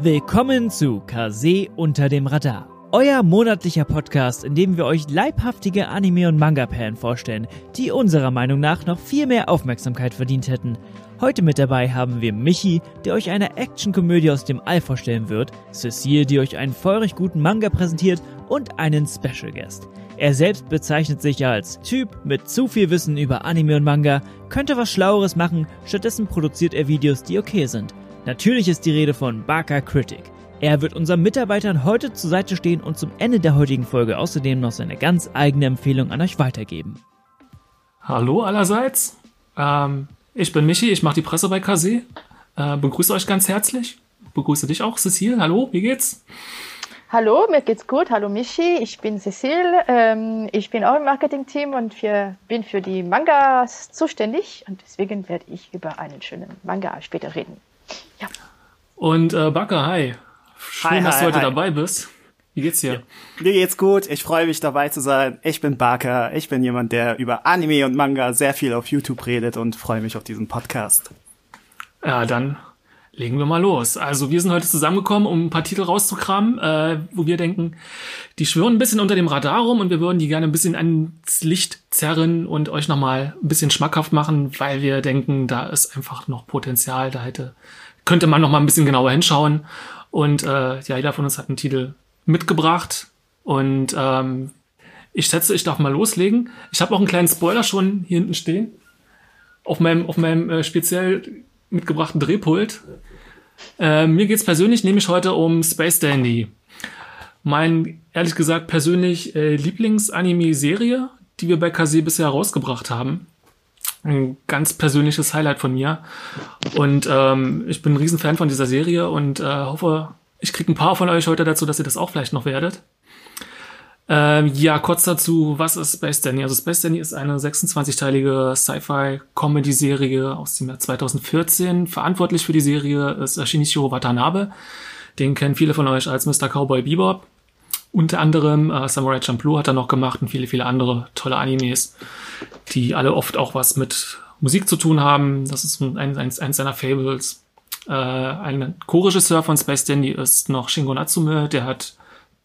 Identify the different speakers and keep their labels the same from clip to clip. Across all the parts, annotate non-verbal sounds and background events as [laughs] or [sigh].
Speaker 1: Willkommen zu Kase unter dem Radar. Euer monatlicher Podcast, in dem wir euch leibhaftige Anime- und Manga-Perlen vorstellen, die unserer Meinung nach noch viel mehr Aufmerksamkeit verdient hätten. Heute mit dabei haben wir Michi, der euch eine Actionkomödie aus dem All vorstellen wird, Cecile, die euch einen feurig guten Manga präsentiert und einen Special Guest. Er selbst bezeichnet sich als Typ mit zu viel Wissen über Anime und Manga, könnte was Schlaueres machen, stattdessen produziert er Videos, die okay sind. Natürlich ist die Rede von Baka Critic. Er wird unseren Mitarbeitern heute zur Seite stehen und zum Ende der heutigen Folge außerdem noch seine ganz eigene Empfehlung an euch weitergeben.
Speaker 2: Hallo allerseits. Ähm, ich bin Michi, ich mache die Presse bei KZ. Äh, begrüße euch ganz herzlich. Begrüße dich auch, Cecile. Hallo, wie geht's?
Speaker 3: Hallo, mir geht's gut. Hallo Michi, ich bin Cecile. Ähm, ich bin auch im Marketing-Team und für, bin für die Mangas zuständig und deswegen werde ich über einen schönen Manga später reden.
Speaker 2: Ja. Und äh, Baka, hi. Schön, hi, dass hi, du heute hi. dabei bist. Wie geht's dir?
Speaker 4: Mir geht's gut. Ich freue mich dabei zu sein. Ich bin Baka. Ich bin jemand, der über Anime und Manga sehr viel auf YouTube redet und freue mich auf diesen Podcast.
Speaker 2: Ja, dann legen wir mal los. Also wir sind heute zusammengekommen, um ein paar Titel rauszukramen, äh, wo wir denken, die schwören ein bisschen unter dem Radar rum und wir würden die gerne ein bisschen ans Licht zerren und euch nochmal ein bisschen schmackhaft machen, weil wir denken, da ist einfach noch Potenzial, da hätte, könnte man noch mal ein bisschen genauer hinschauen. Und äh, ja, jeder von uns hat einen Titel mitgebracht und ähm, ich schätze, ich darf mal loslegen. Ich habe auch einen kleinen Spoiler schon hier hinten stehen. Auf meinem, auf meinem äh, speziell mitgebrachten Drehpult. Äh, mir geht's persönlich nämlich heute um Space Dandy. Mein, ehrlich gesagt, persönlich äh, Lieblingsanime-Serie, die wir bei KZ bisher rausgebracht haben. Ein ganz persönliches Highlight von mir. Und ähm, ich bin ein Riesenfan von dieser Serie und äh, hoffe, ich kriege ein paar von euch heute dazu, dass ihr das auch vielleicht noch werdet. Ähm, ja, kurz dazu, was ist Space Danny? Also Space Danny ist eine 26-teilige Sci-Fi-Comedy-Serie aus dem Jahr 2014. Verantwortlich für die Serie ist Shinichiro Watanabe. Den kennen viele von euch als Mr. Cowboy Bebop. Unter anderem äh, Samurai Champloo hat er noch gemacht und viele, viele andere tolle Animes, die alle oft auch was mit Musik zu tun haben. Das ist ein, ein, eins seiner Fables. Äh, ein Co-Regisseur von Space Dandy ist noch Shingo Natsume, der hat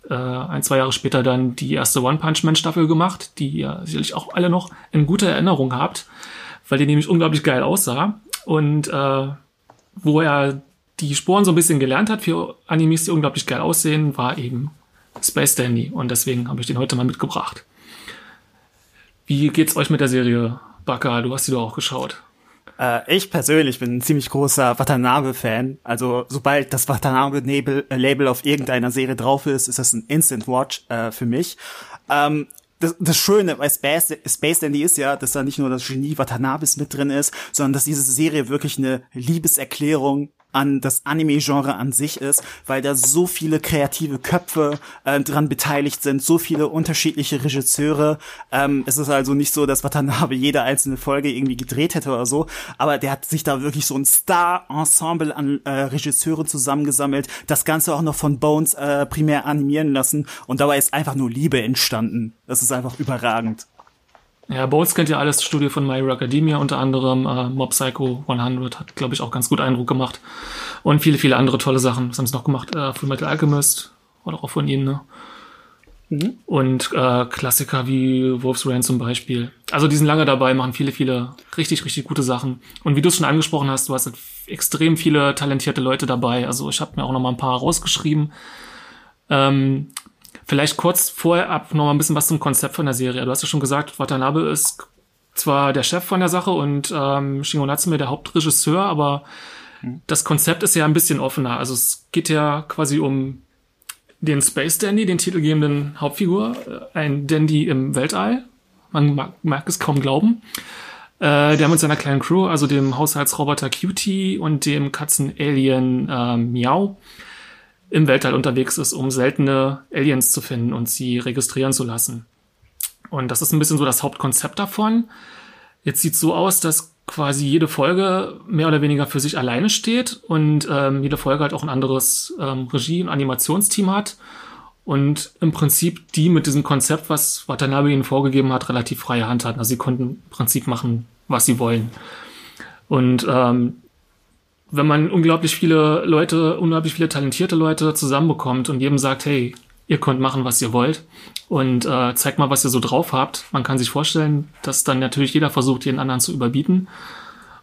Speaker 2: äh, ein, zwei Jahre später dann die erste One Punch Man Staffel gemacht, die ihr sicherlich auch alle noch in guter Erinnerung habt, weil die nämlich unglaublich geil aussah. Und äh, wo er die Sporen so ein bisschen gelernt hat für Animes, die unglaublich geil aussehen, war eben Space Dandy. Und deswegen habe ich den heute mal mitgebracht. Wie geht's euch mit der Serie, Baka? Du hast die doch auch geschaut.
Speaker 4: Äh, ich persönlich bin ein ziemlich großer Watanabe-Fan. Also sobald das Watanabe-Label auf irgendeiner Serie drauf ist, ist das ein Instant Watch äh, für mich. Ähm, das, das Schöne bei Space, Space Dandy ist ja, dass da nicht nur das Genie Watanabes mit drin ist, sondern dass diese Serie wirklich eine Liebeserklärung an das Anime-Genre an sich ist, weil da so viele kreative Köpfe äh, dran beteiligt sind, so viele unterschiedliche Regisseure. Ähm, es ist also nicht so, dass Watanabe jede einzelne Folge irgendwie gedreht hätte oder so, aber der hat sich da wirklich so ein Star-Ensemble an äh, Regisseuren zusammengesammelt, das Ganze auch noch von Bones äh, primär animieren lassen und dabei ist einfach nur Liebe entstanden. Das ist einfach überragend.
Speaker 2: Ja, Bones kennt ja alles, Studio von My Hero Academia unter anderem, äh, Mob Psycho 100 hat, glaube ich, auch ganz gut Eindruck gemacht. Und viele, viele andere tolle Sachen. Was haben sie noch gemacht? Äh, Full Metal Alchemist war doch auch von ihnen, ne? Mhm. Und äh, Klassiker wie Wolf's Rain zum Beispiel. Also die sind lange dabei, machen viele, viele richtig, richtig gute Sachen. Und wie du es schon angesprochen hast, du hast halt extrem viele talentierte Leute dabei. Also ich habe mir auch noch mal ein paar rausgeschrieben. Ähm, Vielleicht kurz vorher ab noch mal ein bisschen was zum Konzept von der Serie. Du hast ja schon gesagt, Watanabe ist zwar der Chef von der Sache und ähm, Shingo Natsume der Hauptregisseur, aber mhm. das Konzept ist ja ein bisschen offener. Also es geht ja quasi um den Space Dandy, den titelgebenden Hauptfigur, äh, ein Dandy im Weltall. Man mag, mag es kaum glauben. Äh, der mit seiner kleinen Crew, also dem Haushaltsroboter Cutie und dem Katzen-Alien äh, Miau, im Weltall unterwegs ist, um seltene Aliens zu finden und sie registrieren zu lassen. Und das ist ein bisschen so das Hauptkonzept davon. Jetzt sieht so aus, dass quasi jede Folge mehr oder weniger für sich alleine steht und ähm, jede Folge halt auch ein anderes ähm, Regie- und Animationsteam hat und im Prinzip die mit diesem Konzept, was Watanabe ihnen vorgegeben hat, relativ freie Hand hatten. Also sie konnten im Prinzip machen, was sie wollen. Und ähm, wenn man unglaublich viele Leute, unglaublich viele talentierte Leute zusammenbekommt und jedem sagt, hey, ihr könnt machen, was ihr wollt und äh, zeigt mal, was ihr so drauf habt. Man kann sich vorstellen, dass dann natürlich jeder versucht, jeden anderen zu überbieten.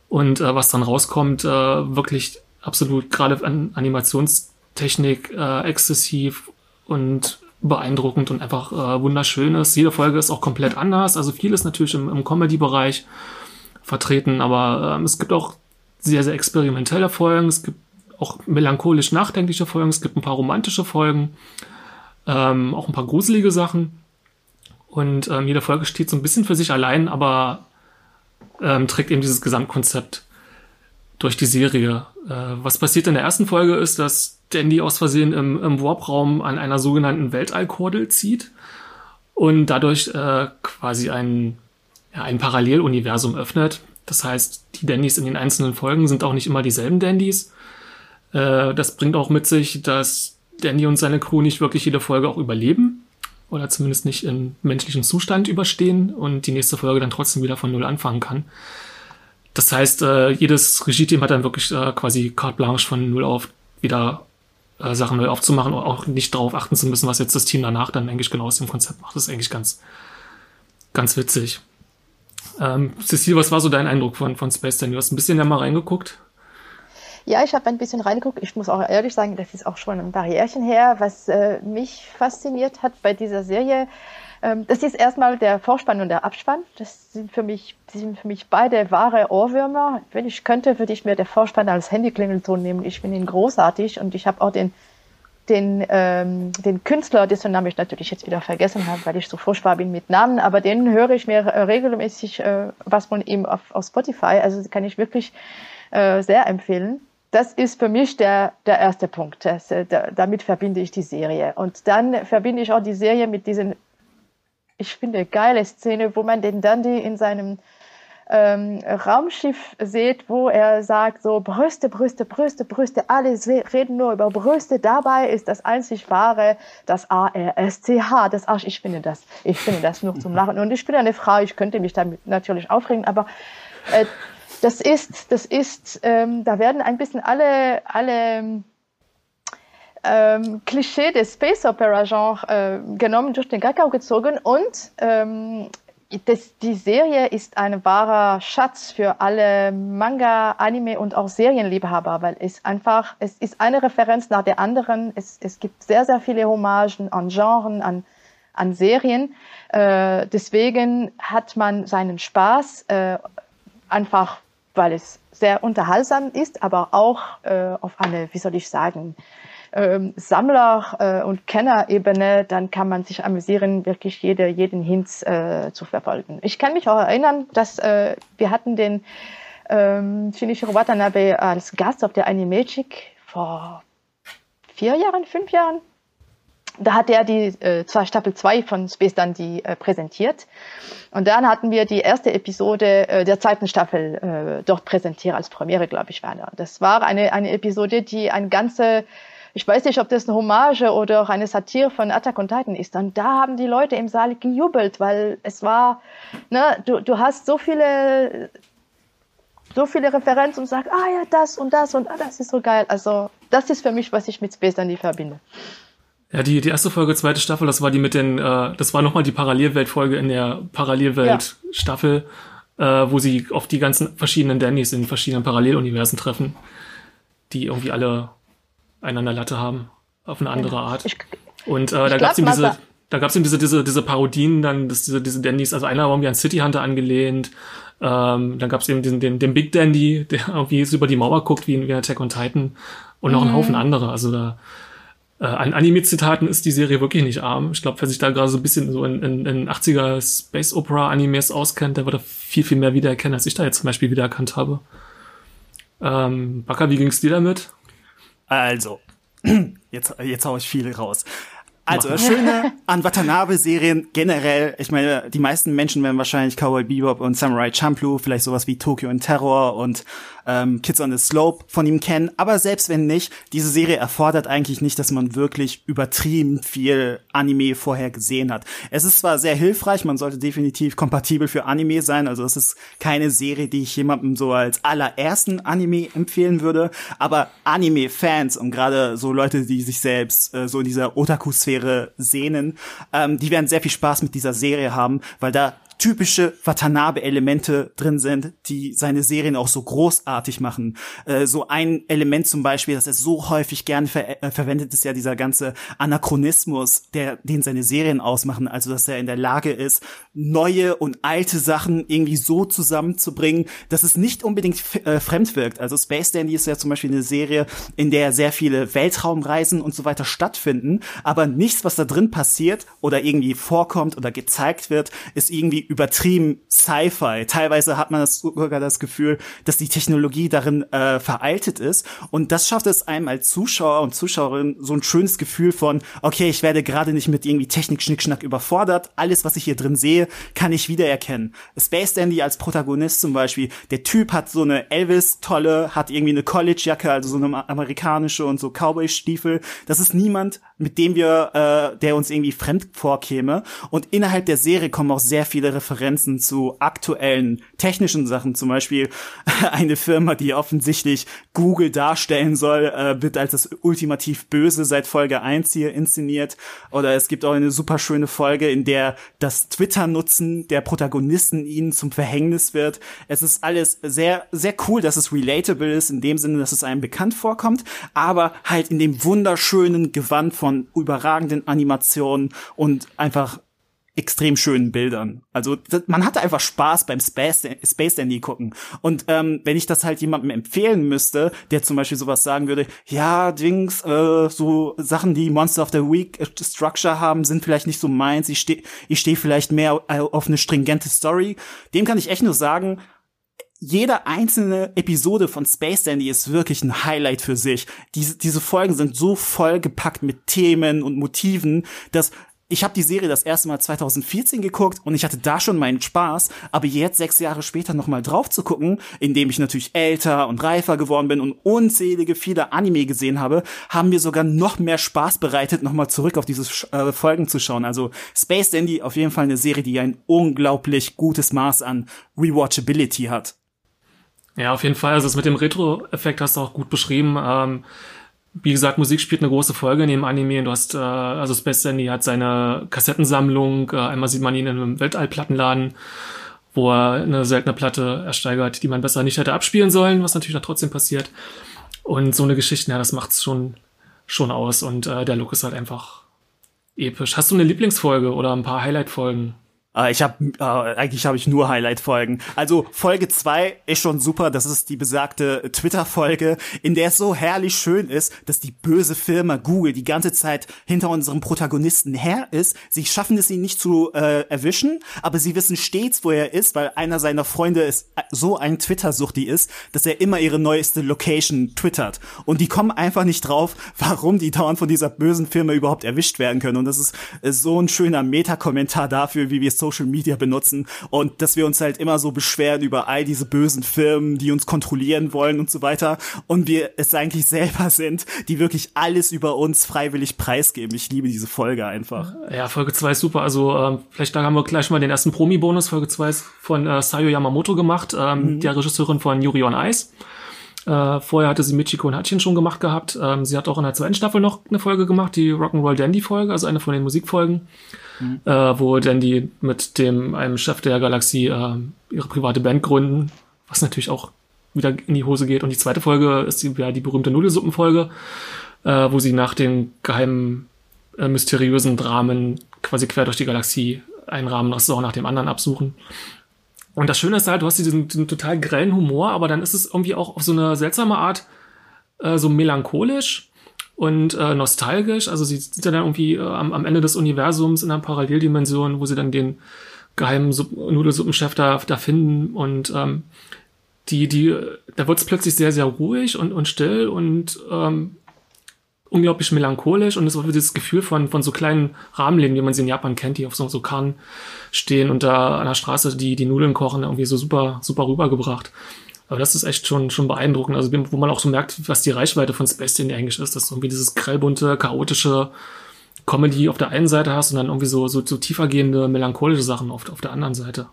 Speaker 2: Und äh, was dann rauskommt, äh, wirklich absolut gerade an Animationstechnik äh, exzessiv und beeindruckend und einfach äh, wunderschön ist. Jede Folge ist auch komplett anders. Also viel ist natürlich im, im Comedy-Bereich vertreten, aber ähm, es gibt auch sehr, sehr experimentelle Folgen. Es gibt auch melancholisch nachdenkliche Folgen. Es gibt ein paar romantische Folgen, ähm, auch ein paar gruselige Sachen. Und ähm, jede Folge steht so ein bisschen für sich allein, aber ähm, trägt eben dieses Gesamtkonzept durch die Serie. Äh, was passiert in der ersten Folge ist, dass Dandy aus Versehen im, im Warp-Raum an einer sogenannten Weltallkordel zieht und dadurch äh, quasi ein, ja, ein Paralleluniversum öffnet. Das heißt, die Dandys in den einzelnen Folgen sind auch nicht immer dieselben Dandys. Äh, das bringt auch mit sich, dass Dandy und seine Crew nicht wirklich jede Folge auch überleben oder zumindest nicht in menschlichen Zustand überstehen und die nächste Folge dann trotzdem wieder von Null anfangen kann. Das heißt, äh, jedes Regie-Team hat dann wirklich äh, quasi carte blanche von Null auf wieder äh, Sachen neu aufzumachen und auch nicht darauf achten zu müssen, was jetzt das Team danach dann eigentlich genau aus dem Konzept macht. Das ist eigentlich ganz, ganz witzig. Ähm, Cecile, was war so dein Eindruck von, von Space Dandy? Du hast ein bisschen da mal reingeguckt.
Speaker 3: Ja, ich habe ein bisschen reingeguckt. Ich muss auch ehrlich sagen, das ist auch schon ein Barrierchen her. Was äh, mich fasziniert hat bei dieser Serie, ähm, das ist erstmal der Vorspann und der Abspann. Das sind für mich, sind für mich beide wahre Ohrwürmer. Wenn ich könnte, würde ich mir der Vorspann als Handyklingelton nehmen. Ich finde ihn großartig und ich habe auch den den, ähm, den Künstler, dessen Namen ich natürlich jetzt wieder vergessen habe, weil ich so furchtbar bin mit Namen, aber den höre ich mir äh, regelmäßig äh, was von ihm auf, auf Spotify. Also kann ich wirklich äh, sehr empfehlen. Das ist für mich der, der erste Punkt. Das, äh, da, damit verbinde ich die Serie. Und dann verbinde ich auch die Serie mit diesen ich finde, geile Szene, wo man den Dandy in seinem ähm, Raumschiff sieht, wo er sagt so Brüste, Brüste, Brüste, Brüste, alle reden nur über Brüste. Dabei ist das einzig wahre das A-R-S-C-H, das Arsch. Ich finde das, ich finde das nur zum Lachen. Und ich bin eine Frau, ich könnte mich damit natürlich aufregen, aber äh, das ist, das ist, ähm, da werden ein bisschen alle, alle ähm, Klischee des Space Opera Genre äh, genommen, durch den Kakao gezogen und ähm, das, die Serie ist ein wahrer Schatz für alle Manga, Anime und auch Serienliebhaber, weil es einfach, es ist eine Referenz nach der anderen. Es, es gibt sehr, sehr viele Hommagen an Genren, an, an Serien. Äh, deswegen hat man seinen Spaß, äh, einfach weil es sehr unterhaltsam ist, aber auch äh, auf eine, wie soll ich sagen, ähm, Sammler- äh, und Kennerebene, dann kann man sich amüsieren, wirklich jede, jeden Hinz äh, zu verfolgen. Ich kann mich auch erinnern, dass äh, wir hatten den ähm, Shinichiro Watanabe als Gast auf der Animagic vor vier Jahren, fünf Jahren. Da hat er die äh, Staffel 2 von Space Dandy äh, präsentiert. Und dann hatten wir die erste Episode äh, der zweiten Staffel äh, dort präsentiert als Premiere, glaube ich, war da. Das war eine, eine Episode, die ein ganze ich weiß nicht, ob das eine Hommage oder auch eine Satire von Attack on Titan ist. Und da haben die Leute im Saal gejubelt, weil es war, ne, du, du hast so viele, so viele Referenzen und sagst, ah ja, das und das und ah, das ist so geil. Also, das ist für mich, was ich mit Space Dandy verbinde.
Speaker 2: Ja, die, die erste Folge, zweite Staffel, das war die mit den, äh, das war nochmal die Parallelweltfolge in der Parallelwelt-Staffel, ja. äh, wo sie auf die ganzen verschiedenen Dannys in verschiedenen Paralleluniversen treffen, die irgendwie alle einander Latte haben, auf eine andere Art. Ich, und äh, da gab es eben diese, da gab's eben diese, diese, diese Parodien, dann das, diese, diese Dandys, also einer war irgendwie an City Hunter angelehnt, ähm, dann gab es eben den, den, den Big Dandy, der [laughs] irgendwie über die Mauer guckt, wie in, wie Attack on Titan und noch mhm. einen Haufen andere. Also da äh, an Anime-Zitaten ist die Serie wirklich nicht arm. Ich glaube, wer sich da gerade so ein bisschen so in, in, in 80er Space Opera Animes auskennt, der wird da viel, viel mehr wiedererkennen, als ich da jetzt zum Beispiel wiedererkannt habe. Ähm, Baka, wie ging's dir damit?
Speaker 4: Also, [clears throat] jetzt, jetzt hau ich viel raus. Also das Schöne [laughs] an Watanabe-Serien generell, ich meine, die meisten Menschen werden wahrscheinlich Cowboy Bebop und Samurai Champloo, vielleicht sowas wie Tokyo and Terror und ähm, Kids on the Slope von ihm kennen. Aber selbst wenn nicht, diese Serie erfordert eigentlich nicht, dass man wirklich übertrieben viel Anime vorher gesehen hat. Es ist zwar sehr hilfreich, man sollte definitiv kompatibel für Anime sein, also es ist keine Serie, die ich jemandem so als allerersten Anime empfehlen würde, aber Anime-Fans und gerade so Leute, die sich selbst äh, so in dieser Otaku-Sphäre sehnen, ähm, die werden sehr viel Spaß mit dieser Serie haben, weil da typische Watanabe-Elemente drin sind, die seine Serien auch so großartig machen. Äh, so ein Element zum Beispiel, das er so häufig gern ver äh, verwendet, ist ja dieser ganze Anachronismus, der, den seine Serien ausmachen. Also, dass er in der Lage ist, neue und alte Sachen irgendwie so zusammenzubringen, dass es nicht unbedingt äh, fremd wirkt. Also Space Dandy ist ja zum Beispiel eine Serie, in der sehr viele Weltraumreisen und so weiter stattfinden, aber nichts, was da drin passiert oder irgendwie vorkommt oder gezeigt wird, ist irgendwie übertrieben Sci-Fi. Teilweise hat man das sogar das Gefühl, dass die Technologie darin äh, veraltet ist. Und das schafft es einem als Zuschauer und Zuschauerin so ein schönes Gefühl von, okay, ich werde gerade nicht mit irgendwie Technik-Schnickschnack überfordert. Alles, was ich hier drin sehe, kann ich wiedererkennen. Space Dandy als Protagonist zum Beispiel, der Typ hat so eine Elvis-Tolle, hat irgendwie eine College-Jacke, also so eine amerikanische und so Cowboy-Stiefel. Das ist niemand, mit dem wir, äh, der uns irgendwie fremd vorkäme. Und innerhalb der Serie kommen auch sehr viele Referenzen zu aktuellen technischen Sachen. Zum Beispiel [laughs] eine Firma, die offensichtlich Google darstellen soll, äh, wird als das ultimativ Böse seit Folge 1 hier inszeniert. Oder es gibt auch eine super schöne Folge, in der das Twitter-Nutzen der Protagonisten ihnen zum Verhängnis wird. Es ist alles sehr, sehr cool, dass es relatable ist, in dem Sinne, dass es einem bekannt vorkommt, aber halt in dem wunderschönen Gewand von überragenden Animationen und einfach extrem schönen Bildern. Also das, man hatte einfach Spaß beim Space, Space Dandy gucken. Und ähm, wenn ich das halt jemandem empfehlen müsste, der zum Beispiel sowas sagen würde, ja, Dings, äh, so Sachen, die Monster of the Week äh, Structure haben, sind vielleicht nicht so meins. Ich stehe ich steh vielleicht mehr auf eine stringente Story. Dem kann ich echt nur sagen, jede einzelne Episode von Space Dandy ist wirklich ein Highlight für sich. Diese, diese Folgen sind so voll gepackt mit Themen und Motiven, dass ich habe die Serie das erste Mal 2014 geguckt und ich hatte da schon meinen Spaß, aber jetzt sechs Jahre später nochmal drauf zu gucken, indem ich natürlich älter und reifer geworden bin und unzählige viele Anime gesehen habe, haben mir sogar noch mehr Spaß bereitet, nochmal zurück auf diese äh, Folgen zu schauen. Also Space Dandy auf jeden Fall eine Serie, die ein unglaublich gutes Maß an Rewatchability hat.
Speaker 2: Ja, auf jeden Fall. Also das mit dem Retro-Effekt hast du auch gut beschrieben. Ähm wie gesagt, Musik spielt eine große Folge in dem Anime. Du hast, äh, also Space Dandy hat seine Kassettensammlung. Äh, einmal sieht man ihn in einem Weltallplattenladen, wo er eine seltene Platte ersteigert, die man besser nicht hätte abspielen sollen, was natürlich dann trotzdem passiert. Und so eine Geschichte, ja, das macht's schon, schon aus. Und äh, der Look ist halt einfach episch. Hast du eine Lieblingsfolge oder ein paar Highlight-Folgen?
Speaker 4: Äh, ich habe äh, eigentlich habe ich nur Highlight-Folgen. Also Folge zwei ist schon super. Das ist die besagte Twitter-Folge, in der es so herrlich schön ist, dass die böse Firma Google die ganze Zeit hinter unserem Protagonisten her ist. Sie schaffen es ihn nicht zu äh, erwischen, aber sie wissen stets, wo er ist, weil einer seiner Freunde ist äh, so ein Twitter-Suchti ist, dass er immer ihre neueste Location twittert. Und die kommen einfach nicht drauf, warum die dauernd von dieser bösen Firma überhaupt erwischt werden können. Und das ist, ist so ein schöner Meta-Kommentar dafür, wie wir es Social Media benutzen und dass wir uns halt immer so beschweren über all diese bösen Firmen, die uns kontrollieren wollen und so weiter und wir es eigentlich selber sind, die wirklich alles über uns freiwillig preisgeben. Ich liebe diese Folge einfach.
Speaker 2: Ja, Folge 2 ist super. Also ähm, vielleicht da haben wir gleich mal den ersten Promi-Bonus. Folge 2 ist von äh, Sayo Yamamoto gemacht, ähm, mhm. der Regisseurin von Yuri on Ice. Äh, vorher hatte sie Michiko und Hatchin schon gemacht gehabt. Ähm, sie hat auch in der zweiten Staffel noch eine Folge gemacht, die Rock'n'Roll Dandy Folge, also eine von den Musikfolgen mhm. äh, wo dann die mit dem einem Chef der Galaxie äh, ihre private Band gründen, was natürlich auch wieder in die Hose geht. Und die zweite Folge ist die, ja, die berühmte Nudelsuppenfolge, äh, wo sie nach den geheimen, äh, mysteriösen Dramen quasi quer durch die Galaxie einen Rahmenrestaurant nach dem anderen absuchen. Und das Schöne ist halt, du hast diesen, diesen total grellen Humor, aber dann ist es irgendwie auch auf so eine seltsame Art äh, so melancholisch und äh, nostalgisch. Also sie sieht dann irgendwie äh, am, am Ende des Universums in einer Paralleldimension, wo sie dann den geheimen Supp Nudelsuppenchef da, da finden und ähm, die, die, da wird es plötzlich sehr, sehr ruhig und, und still und ähm, unglaublich melancholisch und es war dieses Gefühl von, von so kleinen Rahmenläden, wie man sie in Japan kennt, die auf so, so Kahn stehen und da an der Straße die, die Nudeln kochen, irgendwie so super, super rübergebracht. Aber das ist echt schon, schon beeindruckend. Also, wo man auch so merkt, was die Reichweite von Sebastian eigentlich ist, dass du irgendwie dieses grellbunte, chaotische Comedy auf der einen Seite hast und dann irgendwie so, so, so tiefergehende, melancholische Sachen auf, auf der anderen Seite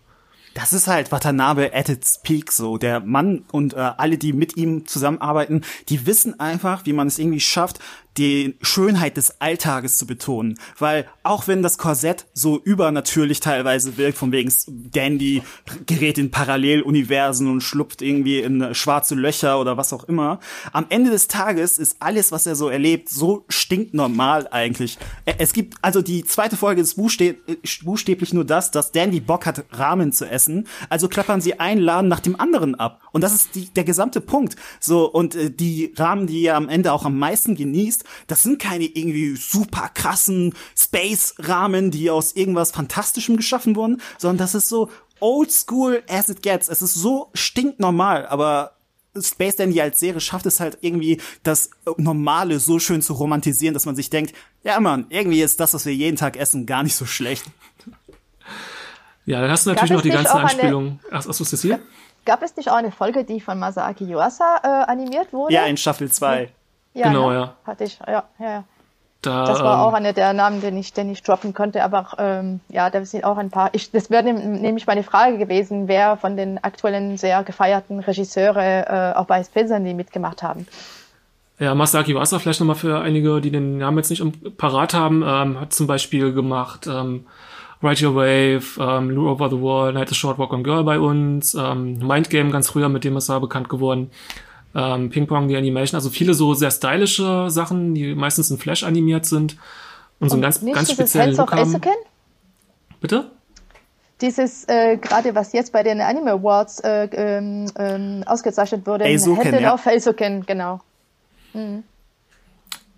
Speaker 4: das ist halt Watanabe at its peak so. Der Mann und äh, alle, die mit ihm zusammenarbeiten, die wissen einfach, wie man es irgendwie schafft, die Schönheit des Alltages zu betonen. Weil auch wenn das Korsett so übernatürlich teilweise wirkt, von wegen Dandy gerät in Paralleluniversen und schlupft irgendwie in schwarze Löcher oder was auch immer, am Ende des Tages ist alles, was er so erlebt, so stinknormal eigentlich. Es gibt also die zweite Folge ist buchstäblich nur das, dass Dandy Bock hat, Ramen zu essen. Also klappern sie einen Laden nach dem anderen ab. Und das ist die, der gesamte Punkt. So, und äh, die Ramen, die er am Ende auch am meisten genießt, das sind keine irgendwie super krassen Space-Rahmen, die aus irgendwas Fantastischem geschaffen wurden, sondern das ist so old school as it gets. Es ist so stinknormal, aber Space Dandy als Serie schafft es halt irgendwie, das Normale so schön zu romantisieren, dass man sich denkt, ja man, irgendwie ist das, was wir jeden Tag essen, gar nicht so schlecht.
Speaker 2: Ja, dann hast du natürlich noch die ganzen Anspielungen. Ach, achso, ist das hier?
Speaker 3: Gab es nicht auch eine Folge, die von Masaki Yuasa äh, animiert wurde?
Speaker 4: Ja, in Staffel 2.
Speaker 3: Ja,
Speaker 2: genau,
Speaker 3: ne?
Speaker 2: ja.
Speaker 3: Hatte ich, ja, ja, ja.
Speaker 2: Da,
Speaker 3: Das war
Speaker 2: ähm,
Speaker 3: auch einer der Namen, den ich, den ich droppen konnte, aber ähm, ja, da sind auch ein paar. Ich, das wäre nämlich meine Frage gewesen, wer von den aktuellen sehr gefeierten Regisseure äh, auch bei Dandy mitgemacht haben.
Speaker 2: Ja, Masaki Wasa, vielleicht nochmal für einige, die den Namen jetzt nicht im- parat haben, ähm, hat zum Beispiel gemacht ähm, Ride Your Wave, ähm, Lure Over the Wall, Night is Short Walk on Girl bei uns, ähm, Mind Game ganz früher, mit dem ist er bekannt geworden, ähm, Ping Pong, die Animation, also viele so sehr stylische Sachen, die meistens in Flash animiert sind und so einen ganz,
Speaker 3: Nicht
Speaker 2: ganz
Speaker 3: dieses
Speaker 2: speziellen
Speaker 3: Hands of
Speaker 2: Look haben.
Speaker 3: Eisuken?
Speaker 2: Bitte?
Speaker 3: Dieses, äh, gerade was jetzt bei den Anime Awards äh, ähm, ähm, ausgezeichnet wurde, Händen
Speaker 4: ja.
Speaker 3: auf Eisuken, genau.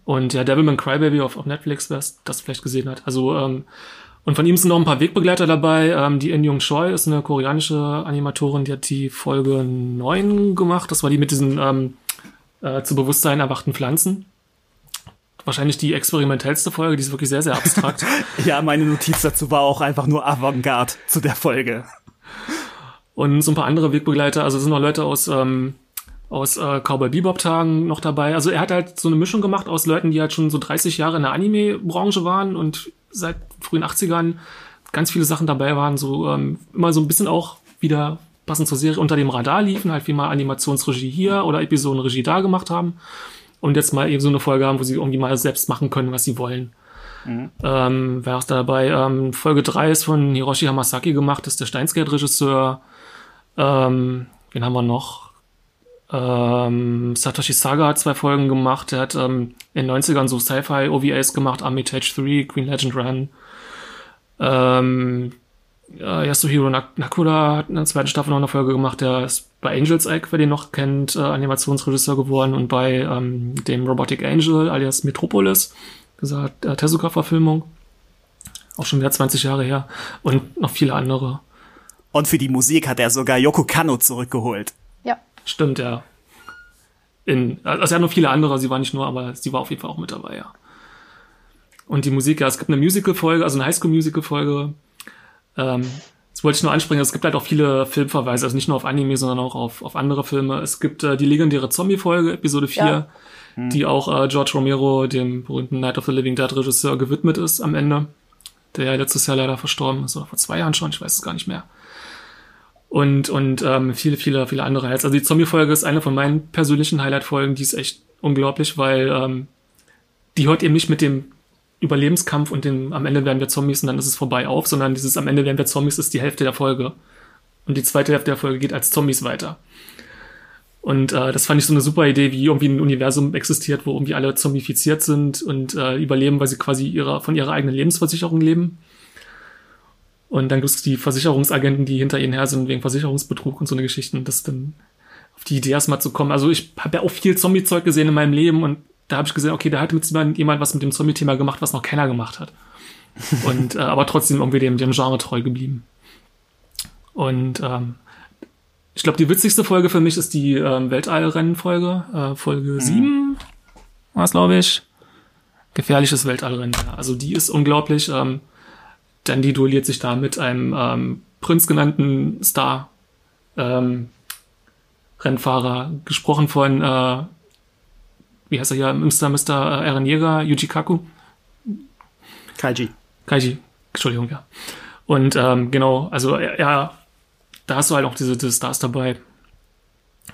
Speaker 2: Und ja, Devilman Crybaby auf, auf Netflix, wer das vielleicht gesehen hat. Also, ähm, und von ihm sind noch ein paar Wegbegleiter dabei. Ähm, die In Young Choi ist eine koreanische Animatorin, die hat die Folge 9 gemacht. Das war die mit diesen ähm, äh, zu Bewusstsein erwachten Pflanzen. Wahrscheinlich die experimentellste Folge, die ist wirklich sehr, sehr abstrakt. [laughs]
Speaker 4: Ja, meine Notiz dazu war auch einfach nur Avantgarde zu der Folge.
Speaker 2: Und so ein paar andere Wegbegleiter, also es sind noch Leute aus, ähm, aus äh, Cowboy Bebop-Tagen noch dabei. Also er hat halt so eine Mischung gemacht aus Leuten, die halt schon so 30 Jahre in der Anime-Branche waren und seit frühen 80ern ganz viele Sachen dabei waren, so ähm, immer so ein bisschen auch wieder passend zur Serie unter dem Radar liefen, halt wie mal Animationsregie hier oder Episodenregie da gemacht haben und jetzt mal eben so eine Folge haben, wo sie irgendwie mal selbst machen können, was sie wollen. Ähm, wer ist da dabei? Ähm, Folge 3 ist von Hiroshi Hamasaki gemacht, das ist der Steinsgate-Regisseur. Ähm, wen haben wir noch? Ähm, Satoshi Saga hat zwei Folgen gemacht. Er hat ähm, in den 90ern so Sci-Fi-OVAs gemacht, Armitage 3, Queen Legend Run. Ähm, äh, Yasuhiro Nak Nakura hat in der zweiten Staffel noch eine Folge gemacht. Der ist bei Angel's Egg, wer den noch kennt, äh, Animationsregisseur geworden und bei ähm, dem Robotic Angel alias Metropolis, dieser äh, Tezuka-Verfilmung. Auch schon wieder 20 Jahre her. Und noch viele andere.
Speaker 4: Und für die Musik hat er sogar Yoko Kanno zurückgeholt.
Speaker 3: Ja.
Speaker 2: Stimmt, ja. In, also hat noch viele andere, sie war nicht nur, aber sie war auf jeden Fall auch mit dabei, ja. Und die Musik, ja, es gibt eine Musical-Folge, also eine Highschool-Musical-Folge. Ähm, das wollte ich nur ansprechen, es gibt halt auch viele Filmverweise, also nicht nur auf Anime, sondern auch auf, auf andere Filme. Es gibt äh, die legendäre Zombie-Folge, Episode 4,
Speaker 3: Ja.
Speaker 2: die auch äh, George Romero, dem berühmten Night of the Living Dead Regisseur, gewidmet ist am Ende. Der ja letztes Jahr leider verstorben ist, oder vor zwei Jahren schon, ich weiß es gar nicht mehr und und ähm, viele viele viele andere Highlights. Also die Zombie-Folge ist eine von meinen persönlichen Highlight-Folgen. Die ist echt unglaublich, weil ähm, die hört eben nicht mit dem Überlebenskampf und dem am Ende werden wir Zombies und dann ist es vorbei auf, sondern dieses am Ende werden wir Zombies ist die Hälfte der Folge und die zweite Hälfte der Folge geht als Zombies weiter. Und äh, das fand ich so eine super Idee, wie irgendwie ein Universum existiert, wo irgendwie alle zombifiziert sind und äh, überleben, weil sie quasi ihrer, von ihrer eigenen Lebensversicherung leben. Und dann gibt es die Versicherungsagenten, die hinter ihnen her sind wegen Versicherungsbetrug und so eine Geschichten. Das dann auf die Idee erstmal zu kommen. Also ich habe ja auch viel Zombie-Zeug gesehen in meinem Leben und da habe ich gesehen, okay, da hat jetzt jemand was mit dem Zombie-Thema gemacht, was noch keiner gemacht hat. [laughs] Und äh, aber trotzdem irgendwie dem, dem Genre treu geblieben. Und ähm, ich glaube, die witzigste Folge für mich ist die ähm, Weltallrennen-Folge, äh, Folge 7 war es, glaube ich. gefährliches Weltallrennen. Ja. Also die ist unglaublich. Ähm, die duelliert sich da mit einem ähm, Prinz genannten Star ähm, Rennfahrer, gesprochen von, äh, wie heißt er hier, Mr. Mr. Ehrenjäger, Yuji Kaku.
Speaker 4: Kaiji.
Speaker 2: Kaiji, Entschuldigung, ja. Und ähm, genau, also ja, da hast du halt auch diese, diese Stars dabei.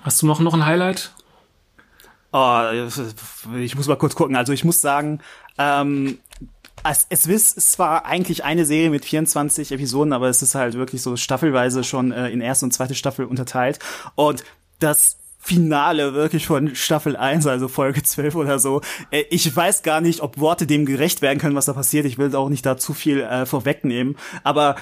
Speaker 2: Hast du noch, noch ein Highlight?
Speaker 4: Oh, ich muss mal kurz gucken. Also ich muss sagen, ähm, es, es ist zwar eigentlich eine Serie mit 24 Episoden, aber es ist halt wirklich so staffelweise schon äh, in erste und zweite Staffel unterteilt. Und das Finale wirklich von Staffel 1, also Folge 12 oder so. Äh, ich weiß gar nicht, ob Worte dem gerecht werden können, was da passiert. Ich will auch nicht da zu viel äh, vorwegnehmen. Aber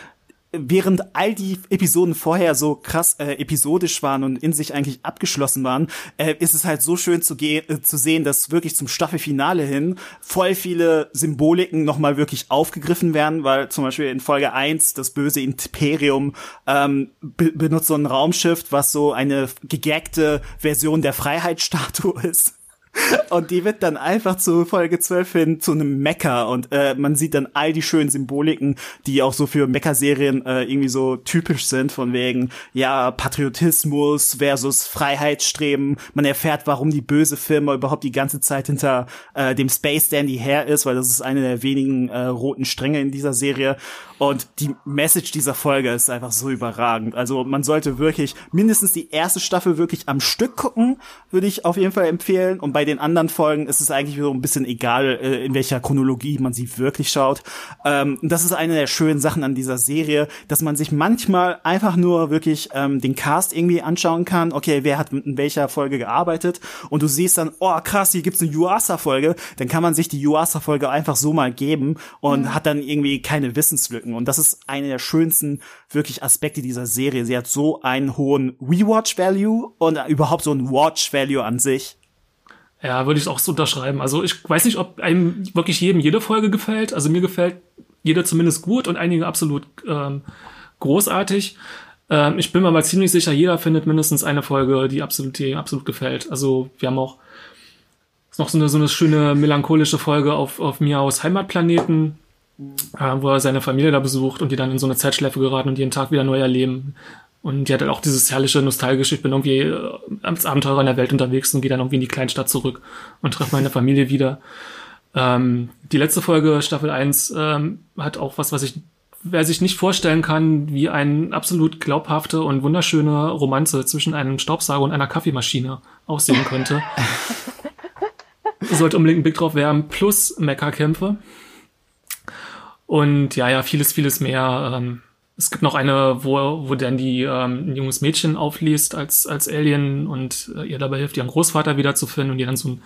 Speaker 4: während all die Episoden vorher so krass äh, episodisch waren und in sich eigentlich abgeschlossen waren, äh, ist es halt so schön zu, äh, zu sehen, dass wirklich zum Staffelfinale hin voll viele Symboliken nochmal wirklich aufgegriffen werden, weil zum Beispiel in Folge 1 das böse Imperium ähm, be benutzt so ein Raumschiff, was so eine gegaggte Version der Freiheitsstatue [laughs] ist. Und die wird dann einfach zu Folge 12 hin zu einem Mecker und äh, man sieht dann all die schönen Symboliken, die auch so für Mecha-Serien äh, irgendwie so typisch sind, von wegen, ja, Patriotismus versus Freiheitsstreben. Man erfährt, warum die böse Firma überhaupt die ganze Zeit hinter äh, dem Space Dandy her ist, weil das ist eine der wenigen äh, roten Stränge in dieser Serie. Und die Message dieser Folge ist einfach so überragend. Also man sollte wirklich mindestens die erste Staffel wirklich am Stück gucken, würde ich auf jeden Fall empfehlen. Und bei den anderen Folgen ist es eigentlich so ein bisschen egal, äh, in welcher Chronologie man sie wirklich schaut. Ähm, das ist eine der schönen Sachen an dieser Serie, dass man sich manchmal einfach nur wirklich ähm, den Cast irgendwie anschauen kann. Okay, wer hat in welcher Folge gearbeitet? Und du siehst dann, oh krass, hier gibt's eine Yuasa-Folge. Dann kann man sich die Yuasa-Folge einfach so mal geben und mhm. hat dann irgendwie keine Wissenslücken. Und das ist eine der schönsten wirklich Aspekte dieser Serie. Sie hat so einen hohen Rewatch-Value und überhaupt so einen Watch-Value an sich.
Speaker 2: Ja, würde ich auch so unterschreiben. Also ich weiß nicht, ob einem wirklich jedem jede Folge gefällt. Also mir gefällt jede zumindest gut und einige absolut ähm, großartig. Ähm, ich bin mir aber ziemlich sicher, jeder findet mindestens eine Folge, die absolut, die absolut gefällt. Also wir haben auch noch so eine, so eine schöne melancholische Folge auf, auf Miaus Heimatplaneten, äh, wo er seine Familie da besucht und die dann in so eine Zeitschleife geraten und jeden Tag wieder neu erleben. Und die hat halt auch dieses herrliche, nostalgische, ich bin irgendwie äh, als Abenteurer in der Welt unterwegs und gehe dann irgendwie in die Kleinstadt zurück und treffe meine Familie wieder. Ähm, die letzte Folge, Staffel 1, ähm, hat auch was, was ich, wer sich nicht vorstellen kann, wie eine absolut glaubhafte und wunderschöne Romanze zwischen einem Staubsauger und einer Kaffeemaschine aussehen könnte. [laughs] Sollte unbedingt ein Blick drauf werfen, plus Meckerkämpfe. Und ja, ja, vieles, vieles mehr. Ähm, es gibt noch eine, wo, wo dann die ähm, ein junges Mädchen aufliest als, als Alien und äh, ihr dabei hilft, ihren Großvater wiederzufinden und ihr dann so ein,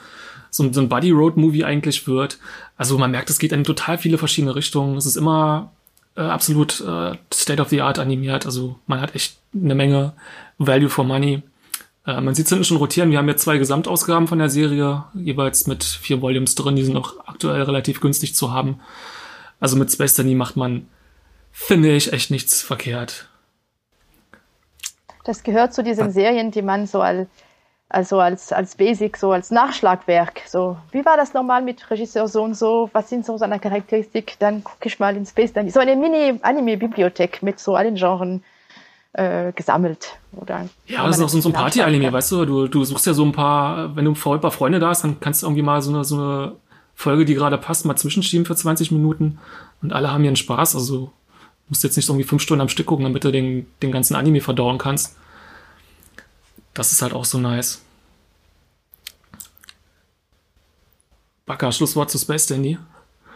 Speaker 2: so ein, so ein Buddy-Road-Movie eigentlich wird. Also man merkt, es geht in total viele verschiedene Richtungen. Es ist immer äh, absolut äh, State-of-the-Art animiert. Also man hat echt eine Menge Value for Money. Äh, man sieht es hinten schon rotieren. Wir haben jetzt zwei Gesamtausgaben von der Serie, jeweils mit vier Volumes drin. Die sind auch aktuell relativ günstig zu haben. Also mit Space Danny macht man, finde ich, echt nichts verkehrt.
Speaker 3: Das gehört zu diesen Serien, die man so als, also als, als Basic, so als Nachschlagwerk, so, wie war das nochmal mit Regisseur so und so, was sind so seine Charakteristik, dann gucke ich mal in Space Danny. So eine Mini-Anime-Bibliothek mit so allen Genren äh, gesammelt. Oder
Speaker 2: ja, das ist auch so ein Party-Anime, weißt du, du, du suchst ja so ein paar, wenn du ein paar Freunde da hast, dann kannst du irgendwie mal so eine, so eine Folge, die gerade passt, mal zwischenschieben für 20 Minuten und alle haben ihren Spaß. Also musst jetzt nicht irgendwie fünf Stunden am Stück gucken, damit du den, den ganzen Anime verdauen kannst. Das ist halt auch so nice. Backer, Schlusswort zu Space Dandy.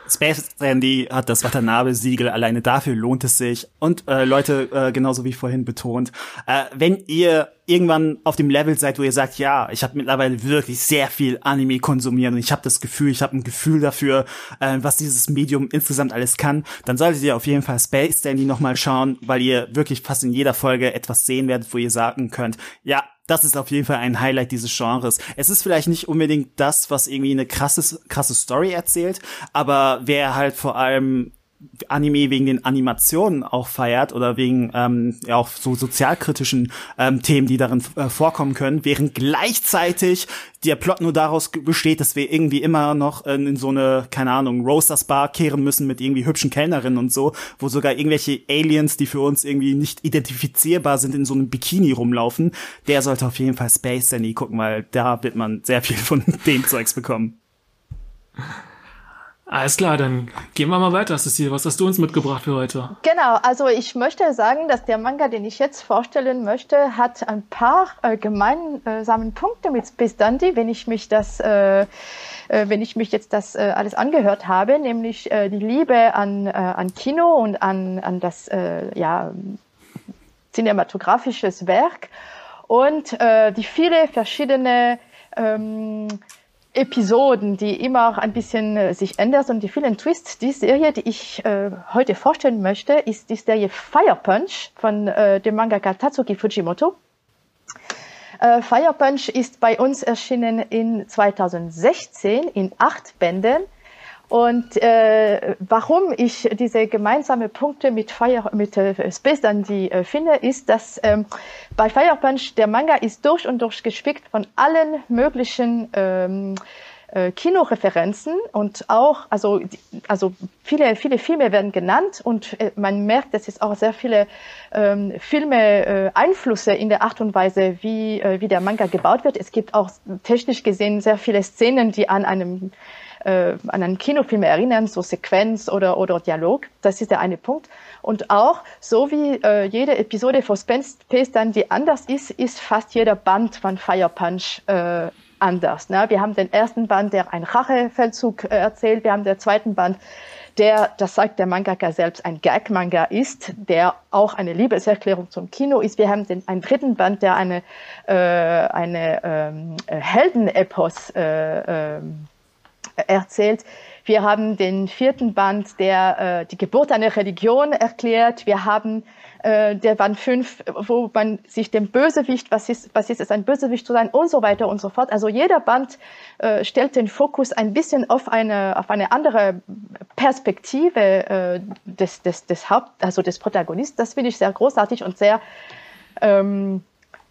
Speaker 4: Space Dandy hat das Watanabe-Siegel, alleine dafür lohnt es sich. Und äh, Leute, äh, genauso wie vorhin betont, äh, wenn ihr irgendwann auf dem Level seid, wo ihr sagt, ja, ich habe mittlerweile wirklich sehr viel Anime konsumiert und ich habe das Gefühl, ich habe ein Gefühl dafür, äh, was dieses Medium insgesamt alles kann, dann solltet ihr auf jeden Fall Space Dandy nochmal schauen, weil ihr wirklich fast in jeder Folge etwas sehen werdet, wo ihr sagen könnt, ja, das ist auf jeden Fall ein Highlight dieses Genres. Es ist vielleicht nicht unbedingt das, was irgendwie eine krasse, krasse Story erzählt, aber wer halt vor allem Anime wegen den Animationen auch feiert oder wegen ähm, ja auch so sozialkritischen ähm, Themen, die darin äh, vorkommen können, während gleichzeitig der Plot nur daraus besteht, dass wir irgendwie immer noch in, in so eine, keine Ahnung, Roasters Bar kehren müssen mit irgendwie hübschen Kellnerinnen und so, wo sogar irgendwelche Aliens, die für uns irgendwie nicht identifizierbar sind, in so einem Bikini rumlaufen. Der sollte auf jeden Fall Space Danny gucken, weil da wird man sehr viel von [laughs] dem Zeugs bekommen.
Speaker 2: Alles klar, dann gehen wir mal weiter, Cecile. Was hast du uns mitgebracht für heute?
Speaker 3: Genau, also ich möchte sagen, dass der Manga, den ich jetzt vorstellen möchte, hat ein paar äh, gemeinsamen Punkte mit Space Dandy, wenn ich mich das, äh, äh, wenn ich mich jetzt das äh, alles angehört habe, nämlich äh, die Liebe an, äh, an Kino und an, an das ja, cinematografisches Werk und die viele verschiedene ähm, Episoden, die immer ein bisschen äh, sich ändern und die vielen Twists. Die Serie, die ich äh, heute vorstellen möchte, ist die Serie Fire Punch von äh, dem Mangaka Tatsuki Fujimoto. Äh, Fire Punch ist bei uns erschienen in 2016 in acht Bänden und äh, warum ich diese gemeinsame Punkte mit Fire, mit äh, Space Dandy äh, finde, ist, dass ähm, bei Fire Punch der Manga ist durch und durch gespickt von allen möglichen ähm, äh, Kinoreferenzen und auch, also, also viele, viele Filme werden genannt und äh, man merkt, dass es auch sehr viele ähm, Filme äh, Einflüsse in der Art und Weise, wie, äh, wie der Manga gebaut wird. Es gibt auch technisch gesehen sehr viele Szenen, die an einem äh, an einen Kinofilm erinnern, so Sequenz oder, oder Dialog. Das ist der eine Punkt. Und auch, so wie äh, jede Episode von Space dann die anders ist, ist fast jeder Band von Fire Punch äh, anders. Ne? Wir haben den ersten Band, der einen Rachefeldzug äh, erzählt. Wir haben den zweiten Band, der, das sagt der Mangaka selbst, ein Gag-Manga ist, der auch eine Liebeserklärung zum Kino ist. Wir haben den, einen dritten Band, der eine, äh, eine ähm, Heldenepos äh, äh, erzählt. Wir haben den vierten Band, der äh, die Geburt einer Religion erklärt. Wir haben äh, der Band 5, wo man sich dem Bösewicht, was ist, was ist es, ein Bösewicht zu sein und so weiter und so fort. Also jeder Band äh, stellt den Fokus ein bisschen auf eine, auf eine andere Perspektive äh, des, des, des Haupt, also des Protagonisten. Das finde ich sehr großartig und sehr, ähm,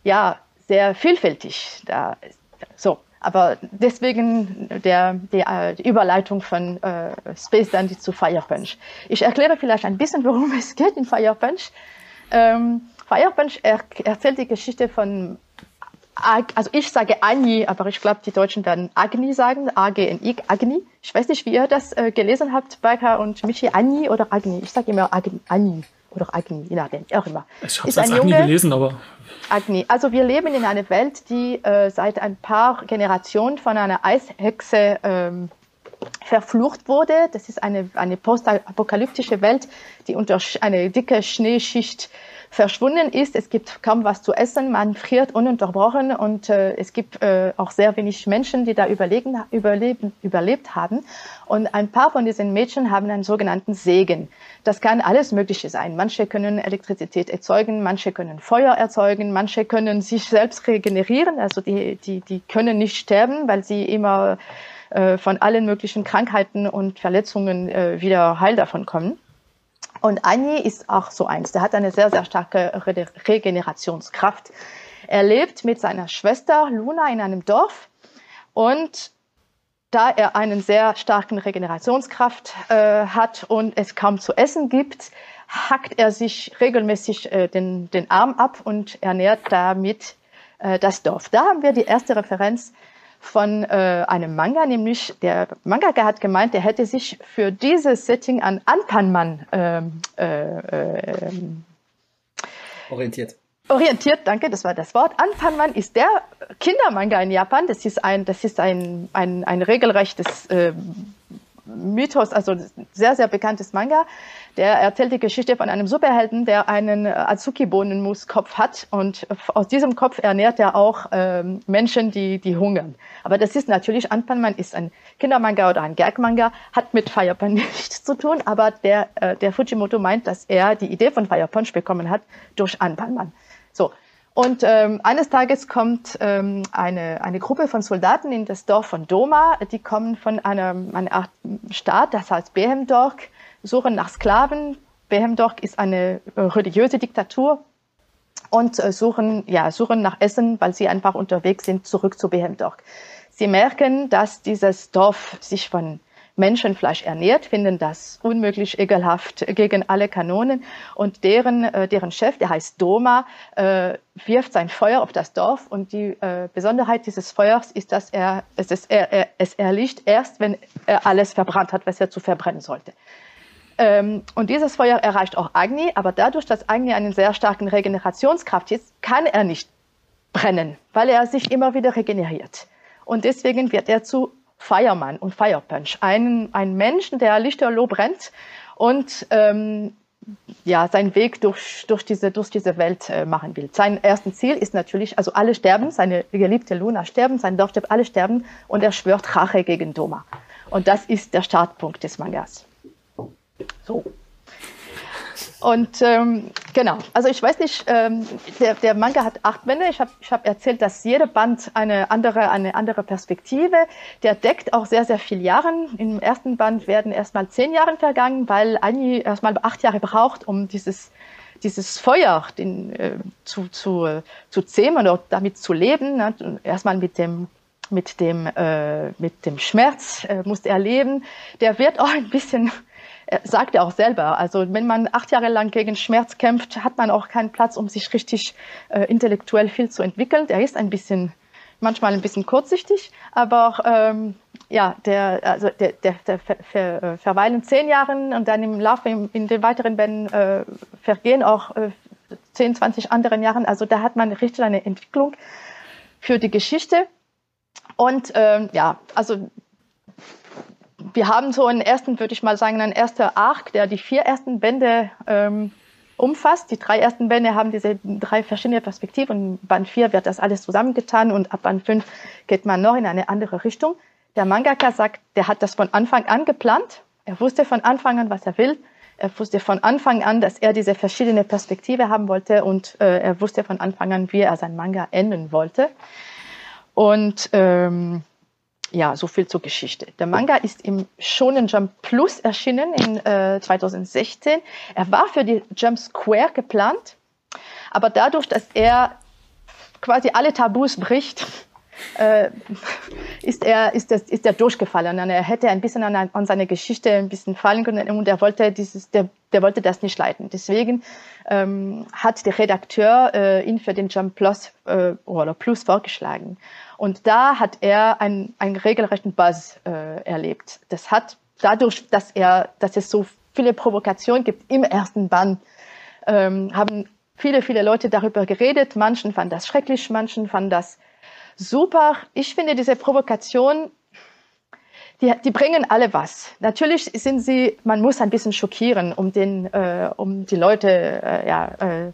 Speaker 3: ja, sehr vielfältig. Da, so. Aber deswegen der, die, äh, die Überleitung von äh, Space Dandy zu Fire Punch. Ich erkläre vielleicht ein bisschen, worum [laughs] es geht in Fire Punch. Ähm, Fire Punch er, erzählt die Geschichte von, also ich sage Agni, aber ich glaube, die Deutschen werden Agni sagen, A-G-N-I, Agni. Ich weiß nicht, wie ihr das äh, gelesen habt, Baika und Michi, Agni oder Agni. Ich sage immer Agni, Agni oder Agni, je nachdem, auch immer.
Speaker 2: Ich habe es als Agni Junge, gelesen, aber
Speaker 3: Agni. Also wir leben in einer Welt, die äh, seit ein paar Generationen von einer Eishexe ähm, verflucht wurde. Das ist eine, eine postapokalyptische Welt, die unter eine dicke Schneeschicht verschwunden ist. Es gibt kaum was zu essen, man friert ununterbrochen und äh, es gibt äh, auch sehr wenig Menschen, die da überlegen, überleben, überlebt haben. Und ein paar von diesen Mädchen haben einen sogenannten Segen. Das kann alles Mögliche sein. Manche können Elektrizität erzeugen, manche können Feuer erzeugen, manche können sich selbst regenerieren. Also die, die, die können nicht sterben, weil sie immer äh, von allen möglichen Krankheiten und Verletzungen äh, wieder heil davon kommen. Und Anni ist auch so eins. Der hat eine sehr, sehr starke Re Regenerationskraft. Er lebt mit seiner Schwester Luna in einem Dorf und da er einen sehr starken Regenerationskraft äh, hat und es kaum zu essen gibt, hackt er sich regelmäßig äh, den, den Arm ab und ernährt damit äh, das Dorf. Da haben wir die erste Referenz von äh, einem Manga, nämlich der Mangaka hat gemeint, er hätte sich für dieses Setting an Anpanman ähm, äh, äh,
Speaker 4: orientiert.
Speaker 3: Orientiert, danke, das war das Wort. Anpanman ist der Kindermanga in Japan. Das ist ein, das ist ein, ein, ein regelrechtes äh, Mythos, also sehr, sehr bekanntes Manga. Der erzählt die Geschichte von einem Superhelden, der einen äh, Azuki-Bohnenmus-Kopf hat und aus diesem Kopf ernährt er auch ähm, Menschen, die, die hungern. Aber das ist natürlich, Anpanman ist ein Kindermanga oder ein Gag-Manga, hat mit Fire Punch [laughs] nichts zu tun, aber der, äh, der Fujimoto meint, dass er die Idee von Fire Punch bekommen hat durch Anpanman. So, und ähm, eines Tages kommt ähm, eine, eine Gruppe von Soldaten in das Dorf von Doma. Die kommen von einer, einer Art Staat, das heißt Behemdorf. suchen nach Sklaven. Behemdorf ist eine religiöse Diktatur und äh, suchen, ja, suchen nach Essen, weil sie einfach unterwegs sind, zurück zu Behemdorf. Sie merken, dass dieses Dorf sich von Menschenfleisch ernährt, finden das unmöglich ekelhaft gegen alle Kanonen und deren, äh, deren Chef, der heißt Doma, äh, wirft sein Feuer auf das Dorf und die äh, Besonderheit dieses Feuers ist, dass er es, ist, er, er, es erlicht erst, wenn er alles verbrannt hat, was er zu verbrennen sollte. Ähm, und dieses Feuer erreicht auch Agni, aber dadurch, dass Agni einen sehr starken Regenerationskraft ist, kann er nicht brennen, weil er sich immer wieder regeneriert. Und deswegen wird er zu Fireman und Firepunch. Ein, ein Menschen, der lichterloh brennt und ähm, ja, seinen Weg durch, durch, diese, durch diese Welt äh, machen will. Sein erstes Ziel ist natürlich, also alle sterben, seine geliebte Luna sterben, sein Dorf stirbt, alle sterben und er schwört Rache gegen Doma. Und das ist der Startpunkt des Mangas. So. Und ähm, genau, also ich weiß nicht, ähm, der, der Manga hat acht Bände. Ich habe ich hab erzählt, dass jeder Band eine andere, eine andere Perspektive. Der deckt auch sehr, sehr viele Jahre. Im ersten Band werden erstmal zehn Jahre vergangen, weil Annie erstmal acht Jahre braucht, um dieses dieses Feuer den, äh, zu, zu, äh, zu zähmen oder damit zu leben. Ne? Erstmal mit dem mit dem äh, mit dem Schmerz äh, muss er leben. Der wird auch ein bisschen er sagt er auch selber, also wenn man acht Jahre lang gegen Schmerz kämpft, hat man auch keinen Platz, um sich richtig äh, intellektuell viel zu entwickeln. Er ist ein bisschen, manchmal ein bisschen kurzsichtig, aber ähm, ja, der, also der, der, der ver, ver, äh, verweilen zehn Jahre und dann im Laufe in, in den weiteren Bänden äh, vergehen auch äh, 10, 20 anderen Jahren. Also da hat man richtig eine Entwicklung für die Geschichte. Und ähm, ja, also wir haben so einen ersten, würde ich mal sagen, einen erster Arc, der die vier ersten Bände ähm, umfasst. Die drei ersten Bände haben diese drei verschiedene Perspektiven. Und Band 4 wird das alles zusammengetan und ab Band 5 geht man noch in eine andere Richtung. Der Mangaka sagt, der hat das von Anfang an geplant. Er wusste von Anfang an, was er will. Er wusste von Anfang an, dass er diese verschiedene Perspektive haben wollte und äh, er wusste von Anfang an, wie er sein Manga enden wollte. Und ähm, ja, so viel zur Geschichte. Der Manga ist im Shonen Jump Plus erschienen in äh, 2016. Er war für die Jump Square geplant, aber dadurch, dass er quasi alle Tabus bricht, äh, ist er ist das ist er durchgefallen. Und er hätte ein bisschen an, an seine Geschichte ein bisschen fallen können und er wollte dieses der der wollte das nicht leiten. Deswegen ähm, hat der Redakteur äh, ihn für den Jump Plus äh, oder Plus vorgeschlagen. Und da hat er einen, einen regelrechten Buzz äh, erlebt. Das hat dadurch, dass er, dass es so viele Provokationen gibt im ersten Band, ähm, haben viele, viele Leute darüber geredet. Manchen fanden das schrecklich, manchen fanden das super. Ich finde diese Provokation, die, die bringen alle was. Natürlich sind sie, man muss ein bisschen schockieren, um den, äh, um die Leute, äh, ja, äh,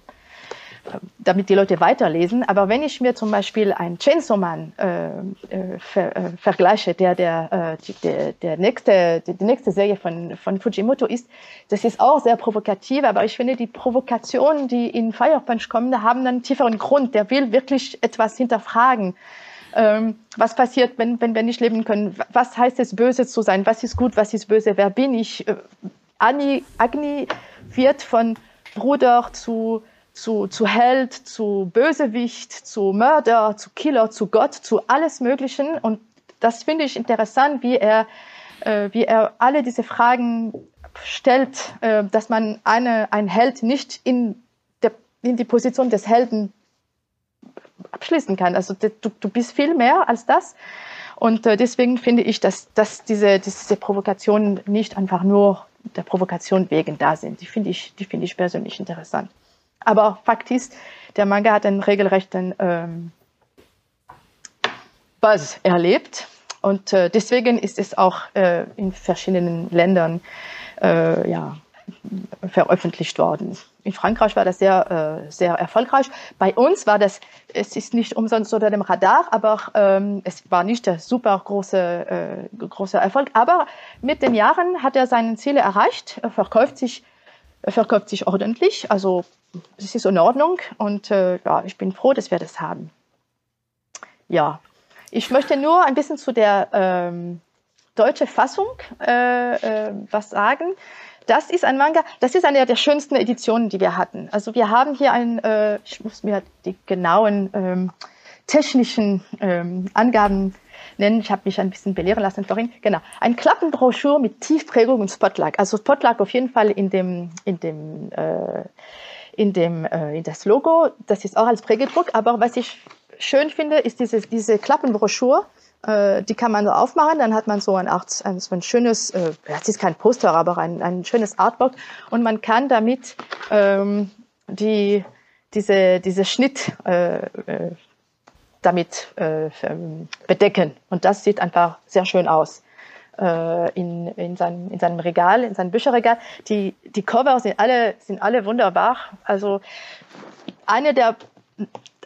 Speaker 3: damit die Leute weiterlesen. Aber wenn ich mir zum Beispiel einen Chainsaw Man äh, äh, ver, äh, vergleiche, der der, äh, der der nächste die, die nächste Serie von von Fujimoto ist, das ist auch sehr provokativ. Aber ich finde die Provokationen, die in Fire Punch kommen, da haben einen tieferen Grund. Der will wirklich etwas hinterfragen. Ähm, was passiert, wenn, wenn wir nicht leben können? Was heißt es, böse zu sein? Was ist gut? Was ist böse? Wer bin ich? Äh, Agni, Agni wird von Bruder zu zu, zu Held, zu Bösewicht, zu Mörder, zu Killer, zu Gott, zu alles Möglichen. Und das finde ich interessant, wie er, äh, wie er alle diese Fragen stellt, äh, dass man eine, ein Held nicht in, der, in die Position des Helden abschließen kann. Also du, du bist viel mehr als das. Und äh, deswegen finde ich, dass, dass diese, diese Provokationen nicht einfach nur der Provokation wegen da sind. Die finde ich, die ich persönlich interessant. Aber Fakt ist, der Manga hat einen regelrechten ähm, Buzz erlebt. Und äh, deswegen ist es auch äh, in verschiedenen Ländern äh, ja, veröffentlicht worden. In Frankreich war das sehr, äh, sehr erfolgreich. Bei uns war das, es ist nicht umsonst unter dem Radar, aber ähm, es war nicht der super große, äh, große Erfolg. Aber mit den Jahren hat er seine Ziele erreicht. Er verkauft sich, er verkauft sich ordentlich. Also es ist in Ordnung und äh, ja, ich bin froh, dass wir das haben. Ja, ich möchte nur ein bisschen zu der ähm, deutschen Fassung äh, äh, was sagen. Das ist ein Manga, das ist eine der schönsten Editionen, die wir hatten. Also wir haben hier ein, äh, ich muss mir die genauen ähm, technischen ähm, Angaben nennen. Ich habe mich ein bisschen belehren lassen vorhin. Genau, ein Klappenbroschur mit Tiefprägung und Spotlight. Also Spotlight auf jeden Fall in dem in dem äh, in dem in das Logo. Das ist auch als Prägedruck. Aber was ich schön finde, ist diese diese Klappenbroschur äh, die kann man so aufmachen, dann hat man so ein, Art, ein, so ein schönes, äh, das ist kein Poster, aber ein, ein schönes Artbook und man kann damit ähm, die, diese, diese Schnitt äh, äh, damit äh, bedecken und das sieht einfach sehr schön aus äh, in, in, seinem, in seinem Regal, in seinem Bücherregal. Die, die Cover sind alle, sind alle wunderbar. Also eine der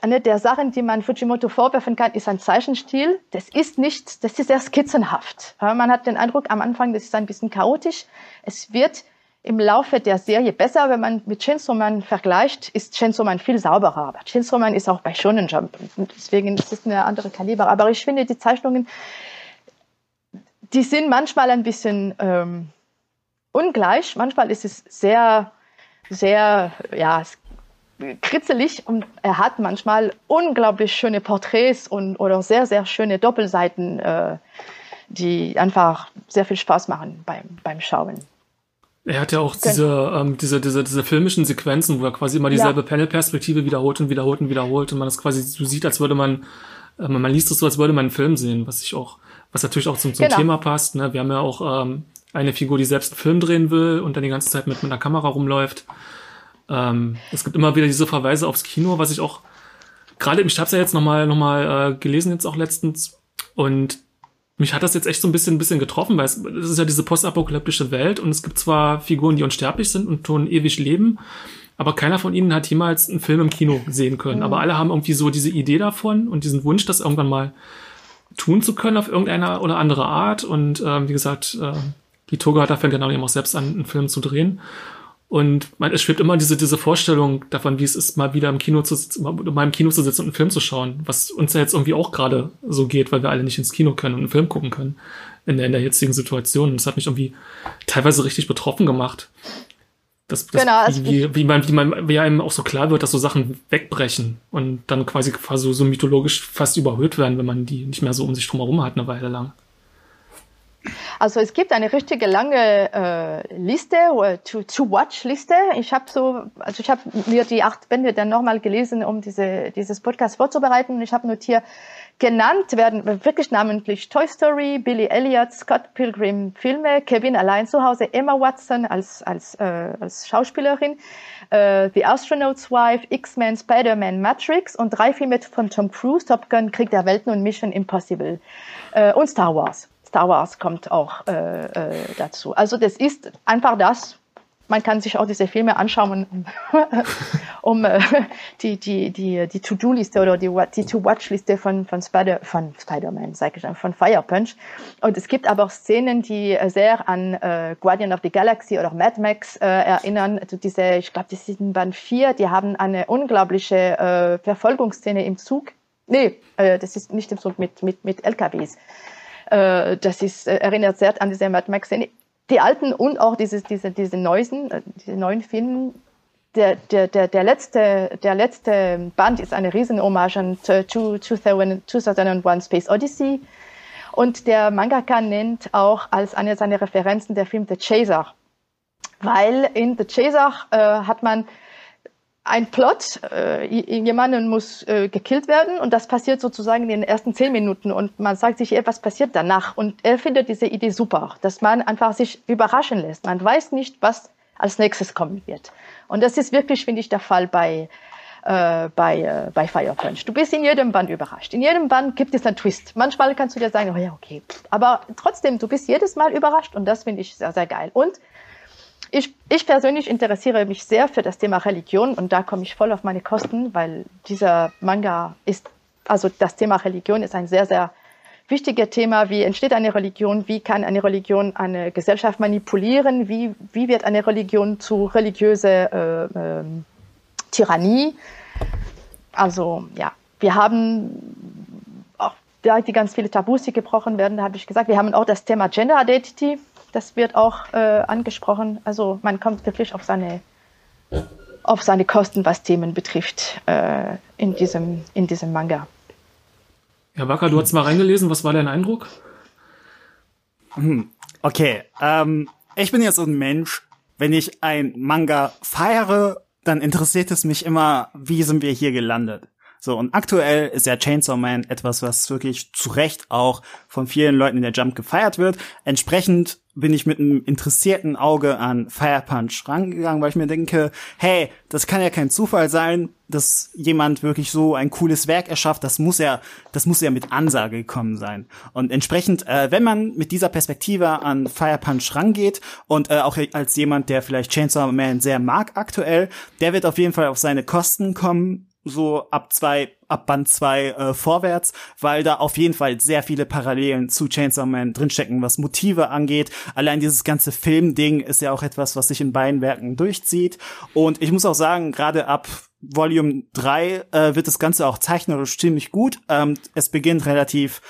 Speaker 3: eine der Sachen, die man Fujimoto vorwerfen kann, ist ein Zeichenstil. Das ist nicht, das ist sehr skizzenhaft. Man hat den Eindruck am Anfang, das ist ein bisschen chaotisch. Es wird im Laufe der Serie besser, wenn man mit Chainsaw Man vergleicht, ist Chainsaw Man viel sauberer. Aber Chainsaw Man ist auch bei Shonen Jump deswegen ist es eine andere Kaliber. Aber ich finde die Zeichnungen, die sind manchmal ein bisschen ähm, ungleich. Manchmal ist es sehr, sehr, ja, kritzelig und er hat manchmal unglaublich schöne Porträts und oder sehr, sehr schöne Doppelseiten, äh, die einfach sehr viel Spaß machen beim, beim Schauen.
Speaker 2: Er hat ja auch diese, ähm, diese, diese, diese filmischen Sequenzen, wo er quasi immer dieselbe ja. Panelperspektive wiederholt und wiederholt und wiederholt und man das quasi so sieht, als würde man, äh, man liest es so, als würde man einen Film sehen, was ich auch, was natürlich auch zum, zum genau. Thema passt. Ne? Wir haben ja auch ähm, eine Figur, die selbst einen Film drehen will und dann die ganze Zeit mit, mit einer Kamera rumläuft. Ähm, es gibt immer wieder diese Verweise aufs Kino, was ich auch gerade, ich habe es ja jetzt nochmal noch mal, äh, gelesen, jetzt auch letztens. Und mich hat das jetzt echt so ein bisschen, ein bisschen getroffen, weil es, es ist ja diese postapokalyptische Welt und es gibt zwar Figuren, die unsterblich sind und tun ewig leben, aber keiner von ihnen hat jemals einen Film im Kino sehen können. Mhm. Aber alle haben irgendwie so diese Idee davon und diesen Wunsch, das irgendwann mal tun zu können auf irgendeine oder andere Art. Und ähm, wie gesagt, äh, die Toga hat da fängt dann auch selbst an, einen Film zu drehen. Und man, es schwebt immer diese, diese Vorstellung davon, wie es ist, mal wieder im Kino zu sitzen, mal im Kino zu sitzen und einen Film zu schauen, was uns ja jetzt irgendwie auch gerade so geht, weil wir alle nicht ins Kino können und einen Film gucken können in der, in der jetzigen Situation. Und das hat mich irgendwie teilweise richtig betroffen gemacht. Das, das, genau, also wie, wie, man, wie man, wie einem auch so klar wird, dass so Sachen wegbrechen und dann quasi, quasi so mythologisch fast überhöht werden, wenn man die nicht mehr so um sich drum herum hat, eine Weile lang.
Speaker 3: Also es gibt eine richtige lange äh, Liste, To-Watch-Liste. ich habe so, also ich mir die acht Bände dann nochmal gelesen, um diese, dieses Podcast vorzubereiten. Ich habe notiert, genannt werden wirklich namentlich Toy Story, Billy Elliot, Scott Pilgrim Filme, Kevin allein zu Hause, Emma Watson als, als, äh, als Schauspielerin, äh, The Astronaut's Wife, X-Men, Spider-Man, Matrix und drei Filme von Tom Cruise, Top Gun, Krieg der Welten und Mission Impossible äh, und Star Wars. Star Wars kommt auch äh, äh, dazu. Also das ist einfach das. Man kann sich auch diese Filme anschauen, um, [laughs] äh, die, die, die, die To-Do-Liste oder die, die To-Watch-Liste von, von, Spider, von Spider-Man, sage ich von Fire Punch. Und es gibt aber auch Szenen, die sehr an äh, Guardian of the Galaxy oder Mad Max äh, erinnern. Also diese, ich glaube, das sind Band 4, die haben eine unglaubliche äh, Verfolgungsszene im Zug. Nee, äh, das ist nicht im Zug mit, mit, mit LKWs. Äh, das ist, äh, erinnert sehr an diese Mad Max Szene. Die alten und auch diese, diese, diese neuesten, äh, diese neuen Filme. Der, der, der, der, letzte, der letzte Band ist eine riesen Hommage an 2001 Space Odyssey. Und der Mangaka nennt auch als eine seiner Referenzen der Film The Chaser. Weil in The Chaser äh, hat man ein Plot, äh, jemanden muss äh, gekillt werden und das passiert sozusagen in den ersten zehn Minuten und man sagt sich, ey, was passiert danach? Und er findet diese Idee super, dass man einfach sich überraschen lässt. Man weiß nicht, was als nächstes kommen wird. Und das ist wirklich, finde ich, der Fall bei, äh, bei, äh, bei Fire Punch. Du bist in jedem Band überrascht. In jedem Band gibt es einen Twist. Manchmal kannst du dir sagen, oh ja, okay. Aber trotzdem, du bist jedes Mal überrascht und das finde ich sehr, sehr geil. Und ich, ich persönlich interessiere mich sehr für das Thema Religion und da komme ich voll auf meine Kosten, weil dieser Manga ist, also das Thema Religion ist ein sehr, sehr wichtiges Thema. Wie entsteht eine Religion? Wie kann eine Religion eine Gesellschaft manipulieren? Wie, wie wird eine Religion zu religiöser äh, äh, Tyrannie? Also ja, wir haben auch da die ganz viele Tabus, die gebrochen werden, da habe ich gesagt, wir haben auch das Thema Gender Identity Das wird auch äh, angesprochen. Also man kommt wirklich auf seine, auf seine Kosten, was Themen betrifft, äh, in, diesem, in diesem Manga.
Speaker 2: Ja, Wacker, du hast mal reingelesen. Was war dein Eindruck?
Speaker 4: Hm, okay, ähm, ich bin jetzt so ein Mensch, wenn ich ein Manga feiere, dann interessiert es mich immer, wie sind wir hier gelandet. So, und aktuell ist ja Chainsaw Man etwas, was wirklich zu Recht auch von vielen Leuten in der Jump gefeiert wird. Entsprechend bin ich mit einem interessierten Auge an Fire Punch rangegangen, weil ich mir denke, hey, das kann ja kein Zufall sein, dass jemand wirklich so ein cooles Werk erschafft. Das muss ja, das muss ja mit Ansage gekommen sein. Und entsprechend, äh, wenn man mit dieser Perspektive an Fire Punch rangeht und äh, auch als jemand, der vielleicht Chainsaw Man sehr mag aktuell, der wird auf jeden Fall auf seine Kosten kommen so ab zwei, ab Band zwei äh, vorwärts, weil da auf jeden Fall sehr viele Parallelen zu Chainsaw Man drinstecken, was Motive angeht. Allein dieses ganze Filmding ist ja auch etwas, was sich in beiden Werken durchzieht. Und ich muss auch sagen, gerade ab Volume 3 äh, wird das Ganze auch zeichnerisch ziemlich gut. Ähm, es beginnt relativ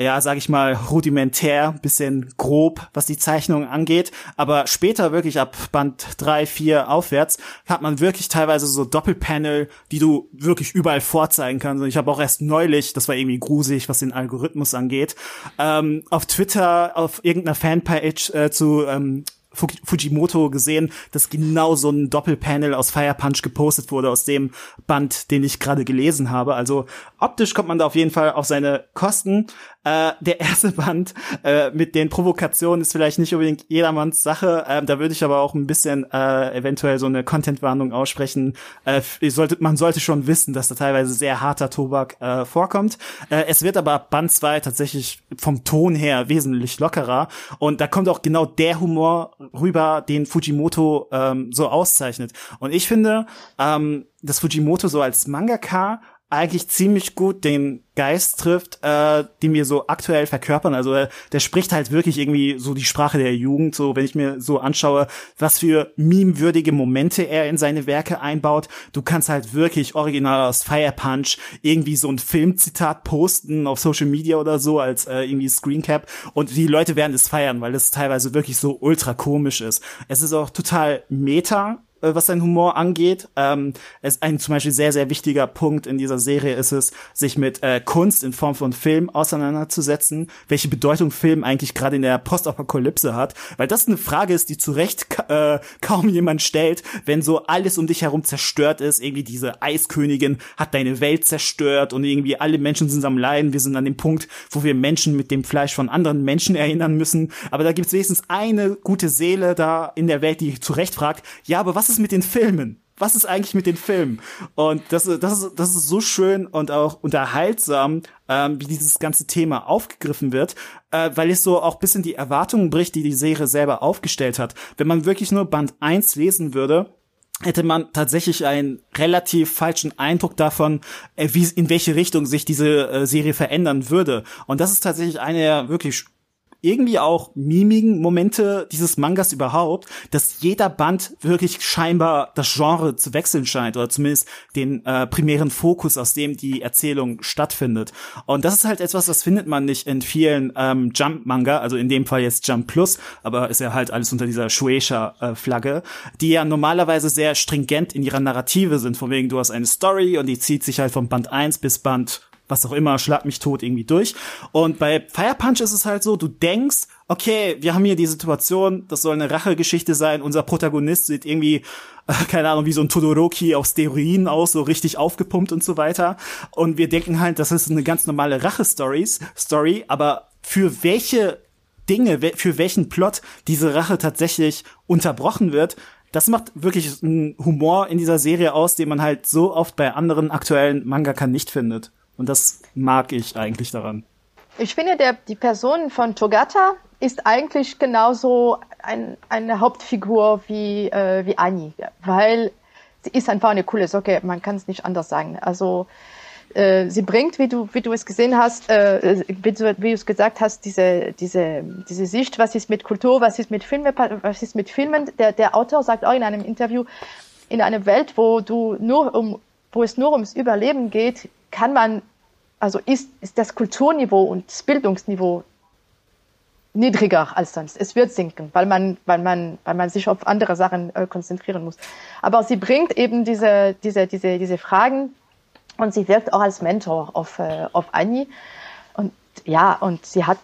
Speaker 4: ja, sag ich mal, rudimentär, bisschen grob, was die Zeichnung angeht. Aber später wirklich ab Band 3, 4 aufwärts hat man wirklich teilweise so Doppelpanel, die du wirklich überall vorzeigen kannst. Und ich habe auch erst neulich, das war irgendwie gruselig, was den Algorithmus angeht, ähm, auf Twitter, auf irgendeiner Fanpage äh, zu ähm, Fujimoto gesehen, dass genau so ein Doppelpanel aus Fire Punch gepostet wurde aus dem Band, den ich gerade gelesen habe. Also optisch kommt man da auf jeden Fall auf seine Kosten. Äh, der erste [laughs] Band äh, mit den Provokationen ist vielleicht nicht unbedingt jedermanns Sache. Äh, da würde ich aber auch ein bisschen äh, eventuell so eine Content-Warnung aussprechen. Äh, sollte, man sollte schon wissen, dass da teilweise sehr harter Tobak äh, vorkommt. Äh, es wird aber Band 2 tatsächlich vom Ton her wesentlich lockerer. Und da kommt auch genau der Humor rüber, den Fujimoto ähm, so auszeichnet. Und ich finde, ähm, dass Fujimoto so als Mangaka eigentlich ziemlich gut den Geist trifft, äh, den wir so aktuell verkörpern. Also äh, der spricht halt wirklich irgendwie so die Sprache der Jugend. So, wenn ich mir so anschaue, was für meme-würdige Momente er in seine Werke einbaut. Du kannst halt wirklich original aus Fire Punch irgendwie so ein Filmzitat posten auf Social Media oder so als äh, irgendwie Screencap und die Leute werden es feiern, weil es teilweise wirklich so ultra komisch ist. Es ist auch total meta was sein Humor angeht. Ähm, es ein zum Beispiel sehr, sehr wichtiger Punkt in dieser Serie ist es, sich mit äh, Kunst in Form von Film auseinanderzusetzen, welche Bedeutung Film eigentlich gerade in der Postapokalypse hat, weil das eine Frage ist, die zu Recht äh, kaum jemand stellt, wenn so alles um dich herum zerstört ist, irgendwie diese Eiskönigin hat deine Welt zerstört und irgendwie alle Menschen sind am Leiden, wir sind an dem Punkt, wo wir Menschen mit dem Fleisch von anderen Menschen erinnern müssen, aber da gibt's wenigstens eine gute Seele da in der Welt, die zu Recht fragt, ja, aber was ist mit den Filmen? Was ist eigentlich mit den Filmen? Und das, das, ist, das ist so schön und auch unterhaltsam, ähm, wie dieses ganze Thema aufgegriffen wird, äh, weil es so auch bisschen die Erwartungen bricht, die die Serie selber aufgestellt hat. Wenn man wirklich nur Band 1 lesen würde, hätte man tatsächlich einen relativ falschen Eindruck davon, äh, wie in welche Richtung sich diese äh, Serie verändern würde. Und das ist tatsächlich eine der wirklich irgendwie auch mimigen Momente dieses Mangas überhaupt, dass jeder Band wirklich scheinbar das Genre zu wechseln scheint oder zumindest den äh, primären Fokus, aus dem die Erzählung stattfindet. Und das ist halt etwas, das findet man nicht in vielen ähm, Jump-Manga, also in dem Fall jetzt Jump Plus, aber ist ja halt alles unter dieser Shueisha-Flagge, äh, die ja normalerweise sehr stringent in ihrer Narrative sind, von wegen du hast eine Story und die zieht sich halt von Band 1 bis Band was auch immer, schlag mich tot irgendwie durch. Und bei Fire Punch ist es halt so, du denkst, okay, wir haben hier die Situation, das soll eine Rachegeschichte sein, unser Protagonist sieht irgendwie, äh, keine Ahnung, wie so ein Todoroki auf Steroiden aus, so richtig aufgepumpt und so weiter. Und wir denken halt, das ist eine ganz normale Rache-Story, aber für welche Dinge, für welchen Plot diese Rache tatsächlich unterbrochen wird, das macht wirklich einen Humor in dieser Serie aus, den man halt so oft bei anderen aktuellen Mangaka nicht findet. Und das mag ich eigentlich daran.
Speaker 3: Ich finde, der, die Person von Togata ist eigentlich genauso ein, eine Hauptfigur wie, äh, wie Annie, weil sie ist einfach eine coole Socke, man kann es nicht anders sagen. Also äh, sie bringt, wie du, wie du es gesehen hast, äh, wie, du, wie du es gesagt hast, diese, diese, diese Sicht, was ist mit Kultur, was ist mit Filmen, was ist mit Filmen. Der, der Autor sagt auch in einem Interview, in einer Welt, wo du nur um, wo es nur ums Überleben geht, kann man also ist, ist das Kulturniveau und das Bildungsniveau niedriger als sonst. Es wird sinken, weil man, weil man, weil man sich auf andere Sachen äh, konzentrieren muss. Aber sie bringt eben diese, diese, diese, diese Fragen und sie wirkt auch als Mentor auf, äh, auf Annie. Und ja, und sie hat,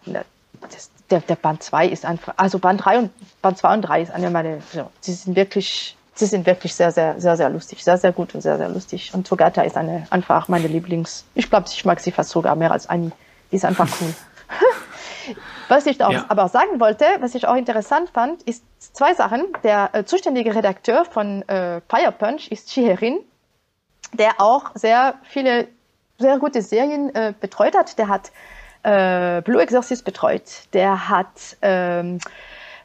Speaker 3: das, der, der Band 2 ist einfach, also Band 3 und Band 2 und 3 ist eine meiner, sie sind wirklich, sie sind wirklich sehr, sehr, sehr, sehr lustig, sehr, sehr gut und sehr, sehr lustig. Und Togata ist eine, einfach meine Lieblings, ich glaube, ich mag sie fast sogar mehr als Annie. Die ist einfach cool. [laughs] was ich auch, ja. aber auch sagen wollte, was ich auch interessant fand, ist zwei Sachen. Der äh, zuständige Redakteur von äh, Fire Punch ist Chiherin, der auch sehr viele sehr gute Serien äh, betreut hat. Der hat äh, Blue Exorcist betreut, der hat ähm,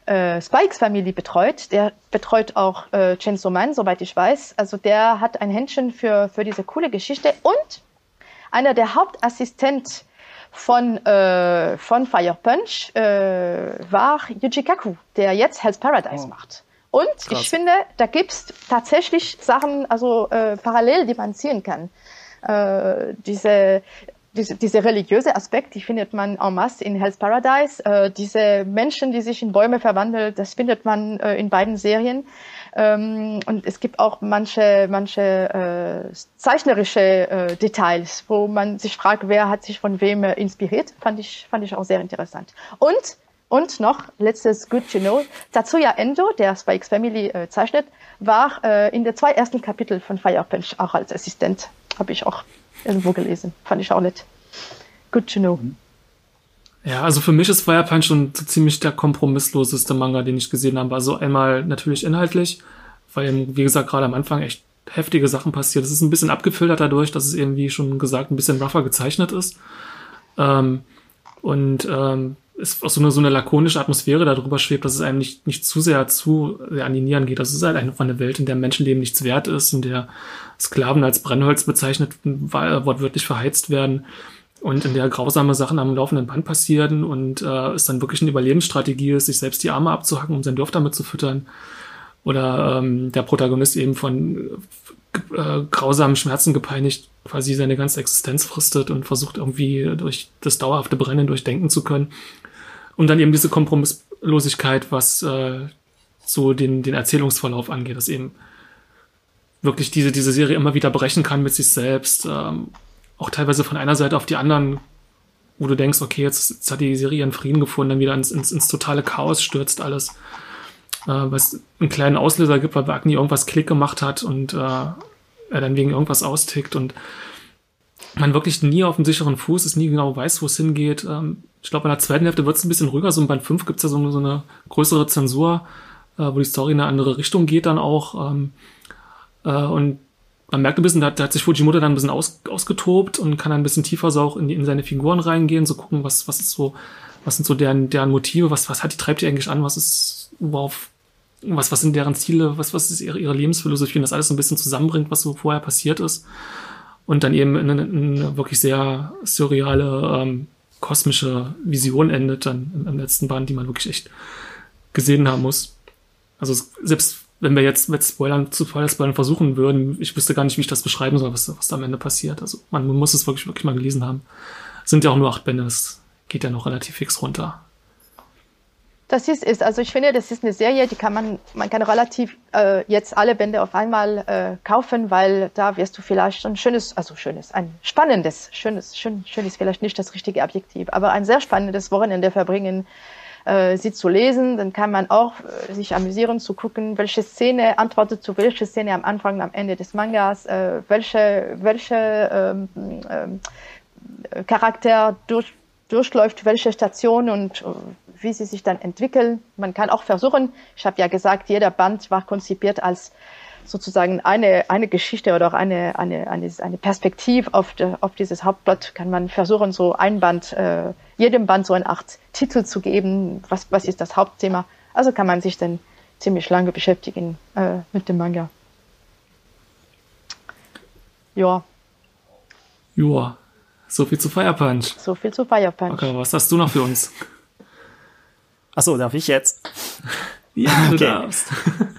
Speaker 3: äh, Spikes Family betreut, der betreut auch äh, Chainsaw Man, soweit ich weiß. Also der hat ein Händchen für, für diese coole Geschichte und einer der Hauptassistent von, äh, von Fire Punch äh, war Yuji Kaku, der jetzt Hell's Paradise oh. macht. Und Krass. ich finde, da gibt's tatsächlich Sachen, also äh, parallel, die man ziehen kann. Äh, diese, diese, diese religiöse Aspekt, die findet man en masse in Hell's Paradise. Äh, diese Menschen, die sich in Bäume verwandeln, das findet man äh, in beiden Serien. Ähm, und es gibt auch manche, manche äh, zeichnerische äh, Details, wo man sich fragt, wer hat sich von wem äh, inspiriert. Fand ich, fand ich auch sehr interessant. Und und noch letztes Good to Know, Tatsuya Endo, der Spikes Family äh, zeichnet, war äh, in den zwei ersten Kapitel von Fire Punch auch als Assistent. Habe ich auch irgendwo gelesen. Fand ich auch nett. Good to know.
Speaker 2: Ja, also für mich ist Fire Punch schon so ziemlich der kompromissloseste Manga, den ich gesehen habe. Also einmal natürlich inhaltlich, weil, wie gesagt, gerade am Anfang echt heftige Sachen passiert. Es ist ein bisschen abgefiltert dadurch, dass es irgendwie schon gesagt ein bisschen rougher gezeichnet ist. Ähm, und ähm, es auch so eine, so eine lakonische Atmosphäre darüber schwebt, dass es einem nicht, nicht zu sehr zu sehr an die Nieren geht. Das ist halt einfach eine Welt, in der Menschenleben nichts wert ist, in der Sklaven als Brennholz bezeichnet, wortwörtlich verheizt werden und in der grausame Sachen am laufenden Band passieren und äh, es dann wirklich eine Überlebensstrategie ist, sich selbst die Arme abzuhacken, um sein Dorf damit zu füttern. Oder ähm, der Protagonist eben von äh, grausamen Schmerzen gepeinigt quasi seine ganze Existenz fristet und versucht irgendwie durch das dauerhafte Brennen durchdenken zu können. Und dann eben diese Kompromisslosigkeit, was äh, so den, den Erzählungsverlauf angeht, dass eben wirklich diese, diese Serie immer wieder brechen kann mit sich selbst, ähm, auch teilweise von einer Seite auf die anderen, wo du denkst, okay, jetzt, jetzt hat die Serie ihren Frieden gefunden, dann wieder ins, ins, ins totale Chaos stürzt alles. Äh, es einen kleinen Auslöser gibt, weil Wagner irgendwas Klick gemacht hat und äh, er dann wegen irgendwas austickt und man wirklich nie auf dem sicheren Fuß ist, nie genau weiß, wo es hingeht. Ähm, ich glaube, in der zweiten Hälfte wird es ein bisschen ruhiger. So in Band 5 gibt es ja so, so, eine größere Zensur, äh, wo die Story in eine andere Richtung geht dann auch. Ähm, äh, und man merkt ein bisschen, da, da hat sich Fujimoto dann ein bisschen aus, ausgetobt und kann dann ein bisschen tiefer so auch in, die, in seine Figuren reingehen, so gucken, was, was ist so, was sind so deren, deren Motive, was, was hat die, treibt die eigentlich an, was ist, worauf, was, was sind deren Ziele, was, was ist ihre, ihre Lebensphilosophie und das alles so ein bisschen zusammenbringt, was so vorher passiert ist. Und dann eben in eine, in eine wirklich sehr surreale, ähm, kosmische Vision endet dann im, letzten Band, die man wirklich echt gesehen haben muss. Also selbst wenn wir jetzt mit Spoilern zu Spoilern versuchen würden, ich wüsste gar nicht, wie ich das beschreiben soll, was, was da am Ende passiert. Also man, muss es wirklich, wirklich mal gelesen haben. sind ja auch nur acht Bände, das geht ja noch relativ fix runter.
Speaker 3: Das ist es. Also ich finde, das ist eine Serie, die kann man, man kann relativ äh, jetzt alle Bände auf einmal äh, kaufen, weil da wirst du vielleicht ein schönes, also schönes, ein spannendes, schönes, schön, schön ist vielleicht nicht das richtige Adjektiv, aber ein sehr spannendes Wochenende verbringen äh, sie zu lesen. Dann kann man auch äh, sich amüsieren zu gucken, welche Szene antwortet zu welcher Szene am Anfang am Ende des Mangas, äh, welche, welche ähm, ähm, Charakter durch, durchläuft welche Station und äh, wie sie sich dann entwickeln. Man kann auch versuchen, ich habe ja gesagt, jeder Band war konzipiert als sozusagen eine, eine Geschichte oder auch eine, eine, eine, eine Perspektive auf, de, auf dieses Hauptblatt kann man versuchen, so ein Band, äh, jedem Band so eine Art Titel zu geben, was, was ist das Hauptthema. Also kann man sich dann ziemlich lange beschäftigen äh, mit dem Manga. Ja.
Speaker 2: Ja. So viel zu Fire Punch.
Speaker 3: So viel zu Fire Punch.
Speaker 2: Okay, was hast du noch für uns?
Speaker 4: Achso, darf ich jetzt? [laughs]
Speaker 2: ja, du okay. darfst.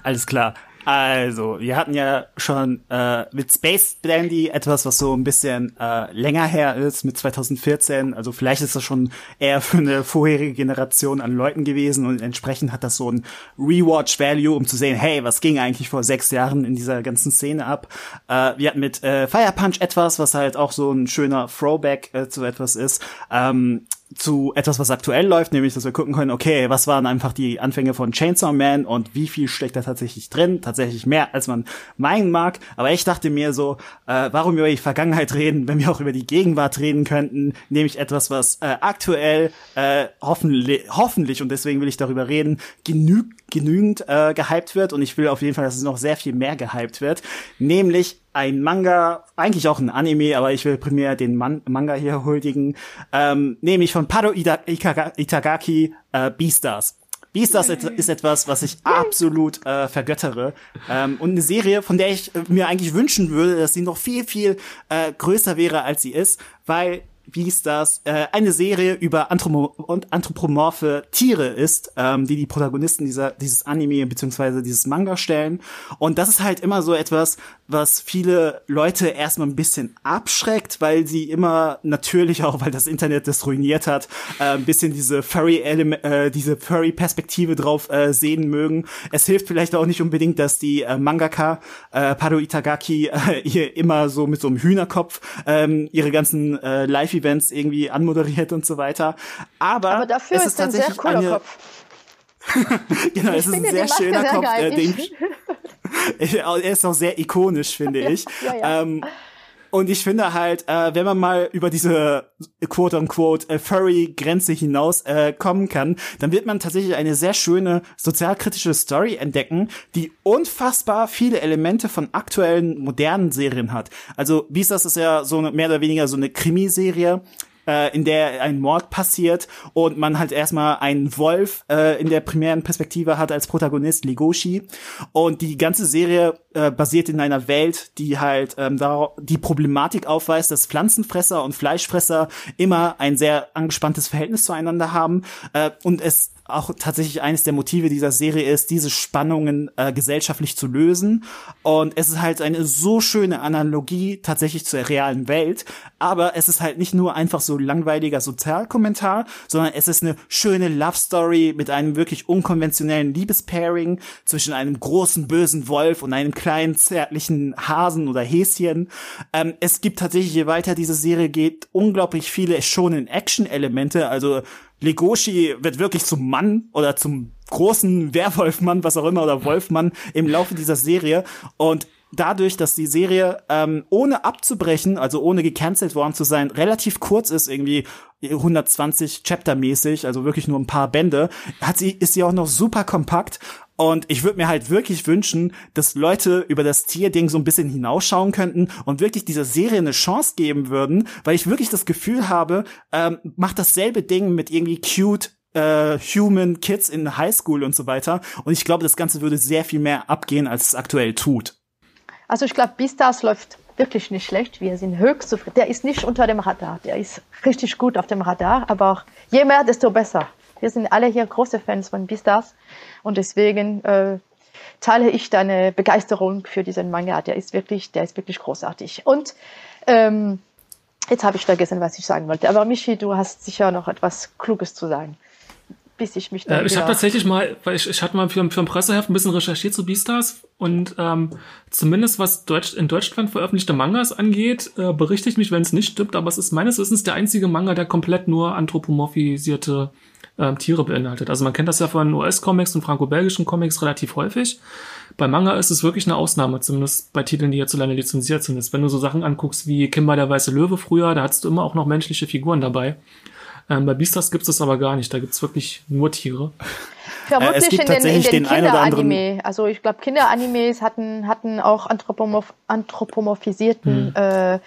Speaker 4: Alles klar. Also, wir hatten ja schon äh, mit Space Dandy etwas, was so ein bisschen äh, länger her ist, mit 2014. Also vielleicht ist das schon eher für eine vorherige Generation an Leuten gewesen und entsprechend hat das so ein Rewatch-Value, um zu sehen, hey, was ging eigentlich vor sechs Jahren in dieser ganzen Szene ab. Äh, wir hatten mit äh, Fire Punch etwas, was halt auch so ein schöner Throwback äh, zu etwas ist. Ähm, zu etwas, was aktuell läuft, nämlich, dass wir gucken können, okay, was waren einfach die Anfänge von Chainsaw Man und wie viel steckt da tatsächlich drin? Tatsächlich mehr, als man meinen mag. Aber ich dachte mir so, äh, warum über die Vergangenheit reden, wenn wir auch über die Gegenwart reden könnten? Nämlich etwas, was äh, aktuell äh, hoffentlich, hoffentlich, und deswegen will ich darüber reden, genü genügend äh, gehypt wird. Und ich will auf jeden Fall, dass es noch sehr viel mehr gehypt wird. Nämlich ein Manga, eigentlich auch ein Anime, aber ich will primär den Man Manga hier huldigen, ähm, nämlich von Paro Ida Itagaki, äh, Beastars. Beastars ist etwas, was ich absolut äh, vergöttere. Ähm, und eine Serie, von der ich äh, mir eigentlich wünschen würde, dass sie noch viel, viel äh, größer wäre, als sie ist, weil wie ist das, äh, eine Serie über anthropomorphe Tiere ist, ähm, die die Protagonisten dieser, dieses Anime beziehungsweise dieses Manga stellen. Und das ist halt immer so etwas, was viele Leute erstmal ein bisschen abschreckt, weil sie immer natürlich auch, weil das Internet das ruiniert hat, äh, ein bisschen diese Furry äh, diese Furry Perspektive drauf äh, sehen mögen. Es hilft vielleicht auch nicht unbedingt, dass die äh, Mangaka äh, Paro Itagaki äh, [laughs] hier immer so mit so einem Hühnerkopf ähm, ihre ganzen äh, Live-Events irgendwie anmoderiert und so weiter. Aber,
Speaker 3: Aber dafür
Speaker 4: es
Speaker 3: ist,
Speaker 4: ist
Speaker 3: ein sehr cooler
Speaker 4: eine,
Speaker 3: Kopf. [laughs]
Speaker 4: genau,
Speaker 3: Ich
Speaker 4: es ist ein sehr
Speaker 3: er
Speaker 4: schöner
Speaker 3: sehr
Speaker 4: Kopf, äh, den, [laughs] er ist auch sehr ikonisch, finde [laughs] ich.
Speaker 3: Ja, ja.
Speaker 4: Ähm, und ich finde halt, äh, wenn man mal über diese quote-unquote äh, Furry-Grenze hinaus äh, kommen kann, dann wird man tatsächlich eine sehr schöne sozialkritische Story entdecken, die unfassbar viele Elemente von aktuellen modernen Serien hat. Also Beastars ist ja so eine, mehr oder weniger so eine Krimiserie, äh, in der ein Mord passiert und man halt erstmal einen Wolf äh, in der primären Perspektive hat als Protagonist Legoshi. Und die ganze Serie äh, basiert in einer Welt, die halt ähm, die Problematik aufweist, dass Pflanzenfresser und Fleischfresser immer ein sehr angespanntes Verhältnis zueinander haben. Äh, und es auch tatsächlich eines der Motive dieser Serie ist, diese Spannungen äh, gesellschaftlich zu lösen. Und es ist halt eine so schöne Analogie tatsächlich zur realen Welt. Aber es ist halt nicht nur einfach so langweiliger Sozialkommentar, sondern es ist eine schöne Love Story mit einem wirklich unkonventionellen Liebespairing zwischen einem großen bösen Wolf und einem kleinen zärtlichen Hasen oder Häschen. Ähm, es gibt tatsächlich, je weiter diese Serie geht, unglaublich viele schonen Action-Elemente. Also Legoshi wird wirklich zum Mann oder zum großen Werwolfmann, was auch immer, oder Wolfmann im Laufe dieser Serie. Und dadurch, dass die Serie ähm, ohne abzubrechen, also ohne gecancelt worden zu sein, relativ kurz ist, irgendwie 120 Chapter-mäßig, also wirklich nur ein paar Bände, hat sie, ist sie auch noch super kompakt und ich würde mir halt wirklich wünschen, dass Leute über das Tierding so ein bisschen hinausschauen könnten und wirklich dieser Serie eine Chance geben würden, weil ich wirklich das Gefühl habe, ähm, macht dasselbe Ding mit irgendwie cute äh, Human Kids in Highschool und so weiter. Und ich glaube, das Ganze würde sehr viel mehr abgehen, als es aktuell tut.
Speaker 3: Also ich glaube, Beastars läuft wirklich nicht schlecht. Wir sind höchst zufrieden. Der ist nicht unter dem Radar. Der ist richtig gut auf dem Radar. Aber je mehr, desto besser. Wir sind alle hier große Fans von Beastars. Und deswegen äh, teile ich deine Begeisterung für diesen Manga. Der ist wirklich, der ist wirklich großartig. Und ähm, jetzt habe ich vergessen, was ich sagen wollte. Aber Michi, du hast sicher noch etwas Kluges zu sagen. Bis ich mich dann
Speaker 2: Äh, ich habe tatsächlich mal, weil ich, ich hatte mal für, für ein Presseheft ein bisschen recherchiert zu Beastars und ähm, zumindest was Deutsch, in Deutschland veröffentlichte Mangas angeht, äh, berichte ich mich, wenn es nicht stimmt, aber es ist meines Wissens der einzige Manga, der komplett nur anthropomorphisierte ähm, Tiere beinhaltet. Also man kennt das ja von US-Comics und franco-belgischen Comics relativ häufig. Bei Manga ist es wirklich eine Ausnahme, zumindest bei Titeln, die hierzulande lizenziert sind. Wenn du so Sachen anguckst wie Kimba der weiße Löwe früher, da hattest du immer auch noch menschliche Figuren dabei. Ähm, bei Beastars gibt es das aber gar nicht. Da gibt es wirklich nur Tiere. [laughs]
Speaker 3: Vermutlich
Speaker 4: Äh, es gibt
Speaker 3: in den, in
Speaker 4: tatsächlich
Speaker 3: den
Speaker 4: den ein oder anderen-
Speaker 3: Kinderanime. Also ich glaube, Kinderanimes hatten, hatten auch anthropomorph anthropomorphisierten äh,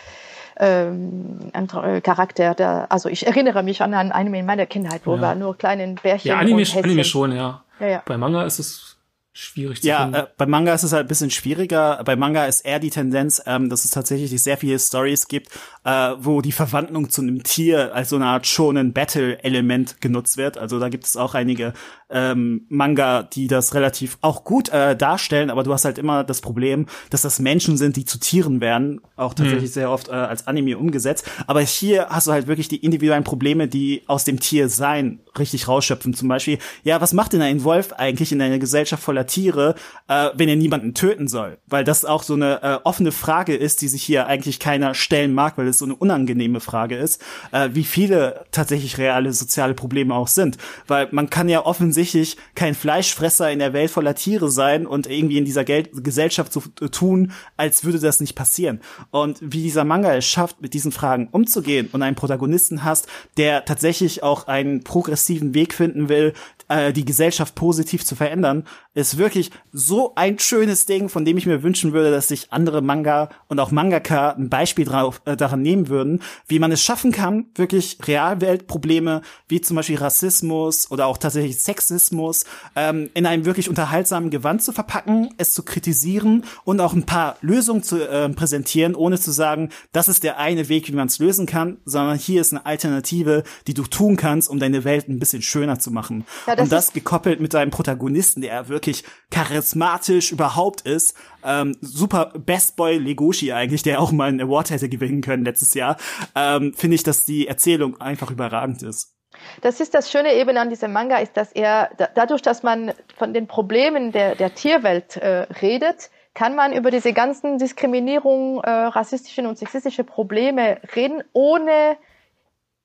Speaker 3: ähm, Anthro äh, Charakter. Der, also ich erinnere mich an ein Anime in meiner Kindheit, wo
Speaker 2: Ja.
Speaker 3: wir nur kleinen Bärchen
Speaker 2: Ja, Anime,
Speaker 3: und Häschen.
Speaker 2: Anime schon, ja.
Speaker 3: Ja, ja.
Speaker 2: Bei Manga ist es schwierig zu.
Speaker 4: Ja, äh, bei Manga ist es halt ein bisschen schwieriger. Bei Manga ist eher die Tendenz, ähm, dass es tatsächlich sehr viele Stories gibt, äh, wo die Verwandlung zu einem Tier als so eine Art schonen Battle-Element genutzt wird. Also da gibt es auch einige ähm, Manga, die das relativ auch gut äh, darstellen, aber du hast halt immer das Problem, dass das Menschen sind, die zu Tieren werden, auch tatsächlich hm. sehr oft äh, als Anime umgesetzt. Aber hier hast du halt wirklich die individuellen Probleme, die aus dem Tiersein richtig rausschöpfen. Zum Beispiel, ja, was macht denn ein Wolf eigentlich in einer Gesellschaft voller Tiere, äh, wenn er niemanden töten soll? Weil das auch so eine äh, offene Frage ist, die sich hier eigentlich keiner stellen mag, weil es so eine unangenehme Frage ist, äh, wie viele tatsächlich reale soziale Probleme auch sind. Weil man kann ja offensichtlich kein Fleischfresser in der Welt voller Tiere sein und irgendwie in dieser Gel Gesellschaft so tun, als würde das nicht passieren. Und wie dieser Manga es schafft, mit diesen Fragen umzugehen und einen Protagonisten hast, der tatsächlich auch einen progressiven Weg finden will, äh, die Gesellschaft positiv zu verändern, ist wirklich so ein schönes Ding, von dem ich mir wünschen würde, dass sich andere Manga und auch Mangaka ein Beispiel drauf, äh, daran nehmen würden, wie man es schaffen kann, wirklich Realweltprobleme wie zum Beispiel Rassismus oder auch tatsächlich Sexismus ähm, in einem wirklich unterhaltsamen Gewand zu verpacken, es zu kritisieren und auch ein paar Lösungen zu äh, präsentieren, ohne zu sagen, das ist der eine Weg, wie man es lösen kann, sondern hier ist eine Alternative, die du tun kannst, um deine Welt ein bisschen schöner zu machen. Ja, das und das gekoppelt mit deinem Protagonisten, der wirklich charismatisch überhaupt ist. Ähm, super Best Boy Legoshi eigentlich, der auch mal einen Award hätte gewinnen können letztes Jahr. Ähm, Finde ich, dass die Erzählung einfach überragend ist.
Speaker 3: Das ist das Schöne eben an diesem Manga, ist, dass er dadurch, dass man von den Problemen der, der Tierwelt äh, redet, kann man über diese ganzen Diskriminierung, äh, rassistischen und sexistische Probleme reden, ohne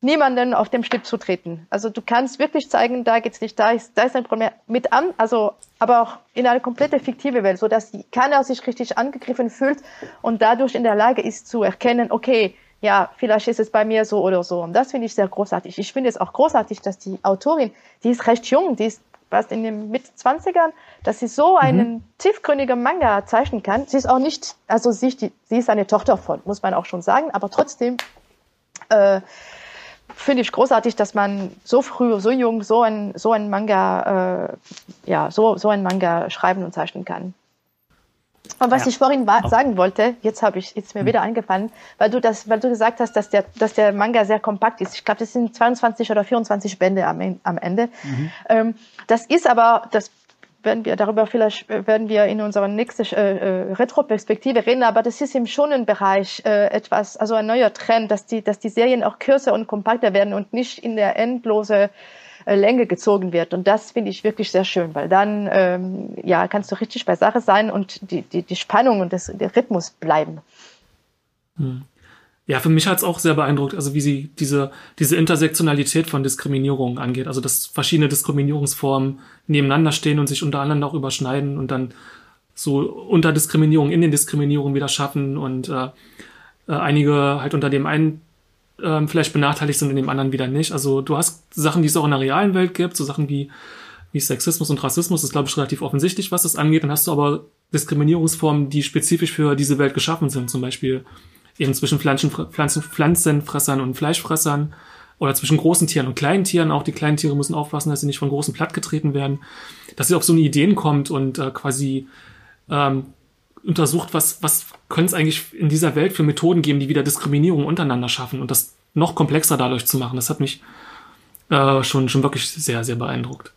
Speaker 3: niemanden auf dem Schlipp zu treten. Also du kannst wirklich zeigen, da geht's nicht, da ist, da ist ein Problem mit an, also aber auch in eine komplette fiktive Welt, so dass keiner sich richtig angegriffen fühlt und dadurch in der Lage ist zu erkennen, okay, ja, vielleicht ist es bei mir so oder so. Und das finde ich sehr großartig. Ich finde es auch großartig, dass die Autorin, die ist recht jung, die ist was in den Mit-20ern, dass sie so einen mhm. tiefgründigen Manga zeichnen kann. Sie ist auch nicht, also sie, die, sie ist eine Tochter von, muss man auch schon sagen, aber trotzdem äh, finde ich großartig, dass man so früh, so jung, so ein, so ein Manga, äh, ja, so, so ein Manga schreiben und zeichnen kann. Und was ja. ich vorhin sagen wollte, jetzt habe ich jetzt mir hm. wieder eingefallen, weil du das, weil du gesagt hast, dass der, dass der Manga sehr kompakt ist. Ich glaube, das sind 22 oder 24 Bände am, am Ende. Mhm. Ähm, das ist aber, das werden wir darüber vielleicht werden wir in unserer nächsten äh, äh, Retroperspektive reden, aber das ist im schonen Bereich äh, etwas, also ein neuer Trend, dass die, dass die Serien auch kürzer und kompakter werden und nicht in der endlose äh, Länge gezogen wird. Und das finde ich wirklich sehr schön, weil dann ähm, ja kannst du richtig bei Sache sein und die, die, die Spannung und das, der Rhythmus bleiben.
Speaker 2: Hm. Ja, für mich hat es auch sehr beeindruckt, also wie sie diese, diese Intersektionalität von Diskriminierung angeht. Also dass verschiedene Diskriminierungsformen nebeneinander stehen und sich untereinander auch überschneiden und dann so unter Diskriminierung in den Diskriminierungen wieder schaffen und äh, äh, einige halt unter dem einen äh, vielleicht benachteiligt sind und dem anderen wieder nicht. Also du hast Sachen, die es auch in der realen Welt gibt, so Sachen wie, wie Sexismus und Rassismus, ist, glaube ich, relativ offensichtlich, was das angeht. Dann hast du aber Diskriminierungsformen, die spezifisch für diese Welt geschaffen sind, zum Beispiel eben zwischen Pflanzen, Pflanzen, Pflanzenfressern und Fleischfressern oder zwischen großen Tieren und kleinen Tieren. Auch die kleinen Tiere müssen aufpassen, dass sie nicht von großen plattgetreten werden. Dass sie auf so eine Ideen kommt und äh, quasi ähm, untersucht, was, was könnte es eigentlich in dieser Welt für Methoden geben, die wieder Diskriminierung untereinander schaffen und das noch komplexer dadurch zu machen. Das hat mich äh, schon, schon wirklich sehr, sehr beeindruckt.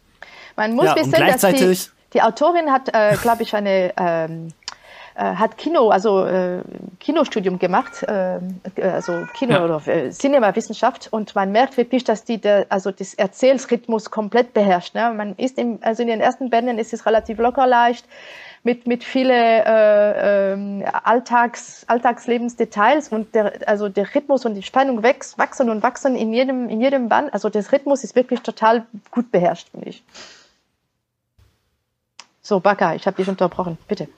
Speaker 3: Man muss ja, wissen, dass die, die Autorin hat, äh, glaube ich, eine ähm, äh, hat Kino, also äh, Kinostudium gemacht, äh, also Kino ja. oder äh, Cinemawissenschaft und man merkt wirklich, dass die der, also das Erzählsrhythmus komplett beherrscht. Ne? Man ist im, also in den ersten Bänden ist es relativ locker leicht mit mit viele äh, äh, Alltags Alltagslebensdetails und der also der Rhythmus und die Spannung wächst, wachsen und wachsen in jedem in jedem Band. Also das Rhythmus ist wirklich total gut beherrscht, finde ich. So, Baka, ich habe dich unterbrochen. Bitte.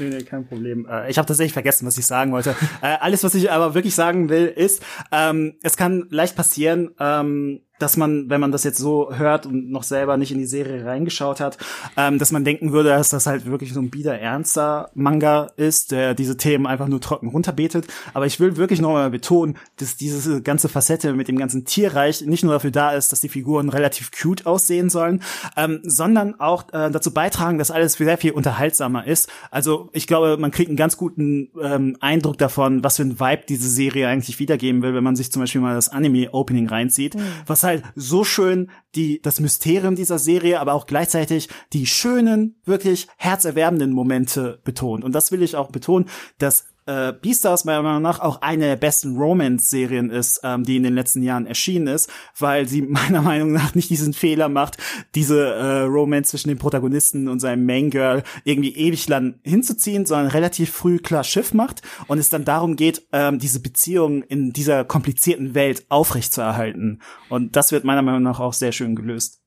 Speaker 4: Nee, nee, kein Problem. Äh, ich habe tatsächlich vergessen, was ich sagen wollte. äh, alles, was ich aber wirklich sagen will, ist, ähm, es kann leicht passieren, ähm, dass man, wenn man das jetzt so hört und noch selber nicht in die Serie reingeschaut hat, ähm, dass man denken würde, dass das halt wirklich so ein bieder ernster Manga ist, der diese Themen einfach nur trocken runterbetet. Aber ich will wirklich nochmal betonen, dass diese ganze Facette mit dem ganzen Tierreich nicht nur dafür da ist, dass die Figuren relativ cute aussehen sollen, ähm, sondern auch äh, dazu beitragen, dass alles sehr viel unterhaltsamer ist. Also ich glaube, man kriegt einen ganz guten ähm, Eindruck davon, was für ein Vibe diese Serie eigentlich wiedergeben will, wenn man sich zum Beispiel mal das Anime-Opening reinzieht, mhm. was halt so schön die, das Mysterium dieser Serie, aber auch gleichzeitig die schönen, wirklich herzerwärmenden Momente betont. Und das will ich auch betonen, dass äh, Beastars meiner Meinung nach auch eine der besten Romance-Serien ist, ähm, die in den letzten Jahren erschienen ist, weil sie [laughs] meiner Meinung nach nicht diesen Fehler macht, diese äh, Romance zwischen dem Protagonisten und seinem Main Girl irgendwie ewig lang hinzuziehen, sondern relativ früh klar Schiff macht und es dann darum geht, ähm, diese Beziehung in dieser komplizierten Welt aufrechtzuerhalten. Und das wird meiner Meinung nach auch sehr schön gelöst.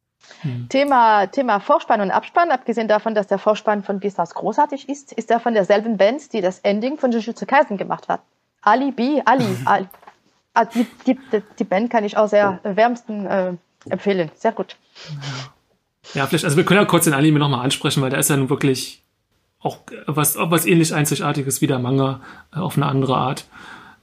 Speaker 3: Mhm. Thema, Thema Vorspann und Abspann, abgesehen davon, dass der Vorspann von Beastars großartig ist, ist er von derselben Band, die das Ending von Jujutsu Kaisen gemacht hat. Ali B, Ali. Ali. Ah, die, die, die, Band kann ich auch sehr wärmsten äh, empfehlen. Sehr gut.
Speaker 2: Ja, vielleicht, also wir können ja kurz den Anime nochmal ansprechen, weil der ist ja nun wirklich auch was, was ähnlich Einzigartiges wie der Manga äh, auf eine andere Art.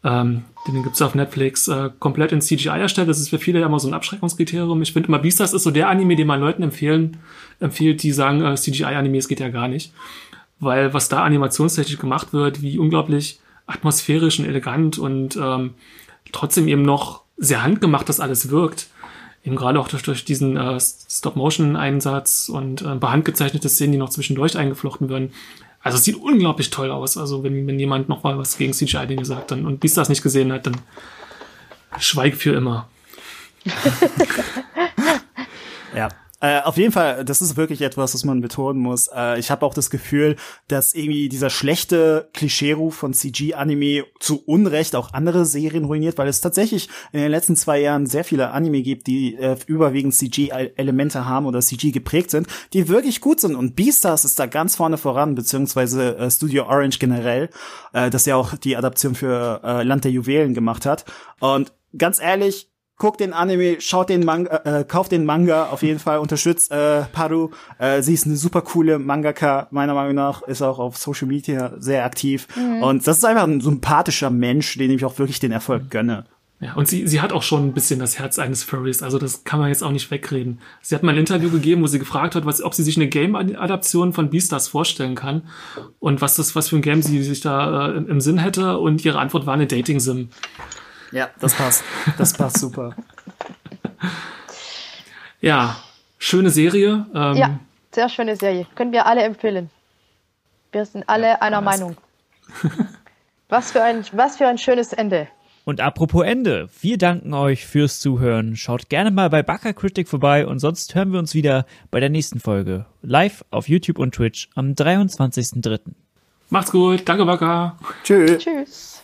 Speaker 2: Ähm, den gibt's auf Netflix äh, komplett in CGI erstellt. Das ist für viele ja immer so ein Abschreckungskriterium. Ich finde immer, Beastars ist so der Anime, den man Leuten empfehlen, empfiehlt, die sagen, äh, CGI-Anime, es geht ja gar nicht. Weil was da animationstechnisch gemacht wird, wie unglaublich atmosphärisch und elegant und ähm, trotzdem eben noch sehr handgemacht das alles wirkt. Eben gerade auch durch, durch diesen äh, Stop-Motion-Einsatz und äh, behandgezeichnete Szenen, die noch zwischendurch eingeflochten werden. Also es sieht unglaublich toll aus. Also wenn, wenn jemand noch mal was gegen CGI-Dinge sagt dann, und bis das nicht gesehen hat, dann schweig für immer. [laughs]
Speaker 4: ja, äh, auf jeden Fall, das ist wirklich etwas, was man betonen muss. Äh, ich habe auch das Gefühl, dass irgendwie dieser schlechte Klischeeruf von CG-Anime zu Unrecht auch andere Serien ruiniert, weil es tatsächlich in den letzten zwei Jahren sehr viele Anime gibt, die äh, überwiegend CG-Elemente haben oder CG geprägt sind, die wirklich gut sind. Und Beastars ist da ganz vorne voran, beziehungsweise äh, Studio Orange generell, äh, das ja auch die Adaption für äh, Land der Juwelen gemacht hat. Und ganz ehrlich, guckt den Anime, schaut den Manga, äh, kauft den Manga auf jeden Fall, unterstützt äh, Paru. Äh, sie ist eine super coole Mangaka, meiner Meinung nach, ist auch auf Social Media sehr aktiv. Mhm. Und das ist einfach ein sympathischer Mensch, den ich auch wirklich den Erfolg gönne.
Speaker 2: Ja, und sie, sie hat auch schon ein bisschen das Herz eines Furries, also das kann man jetzt auch nicht wegreden. Sie hat mal ein Interview gegeben, wo sie gefragt hat, was, ob sie sich eine Game-Adaption von Beastars vorstellen kann und was das, was für ein Game sie sich da äh, im, im Sinn hätte und ihre Antwort war eine Dating-Sim.
Speaker 4: Ja, das passt. Das passt super.
Speaker 2: Ja, schöne Serie.
Speaker 3: Ähm, ja, sehr schöne Serie. Können wir alle empfehlen. Wir sind alle ja, einer Meinung. was, für ein, was für ein schönes Ende.
Speaker 1: Und apropos Ende, wir danken euch fürs Zuhören. Schaut gerne mal bei Baka Critic vorbei und sonst hören wir uns wieder bei der nächsten Folge. Live auf YouTube und Twitch am 23.03.
Speaker 2: Macht's gut. Danke, Baka.
Speaker 4: Tschüss. Tschüss.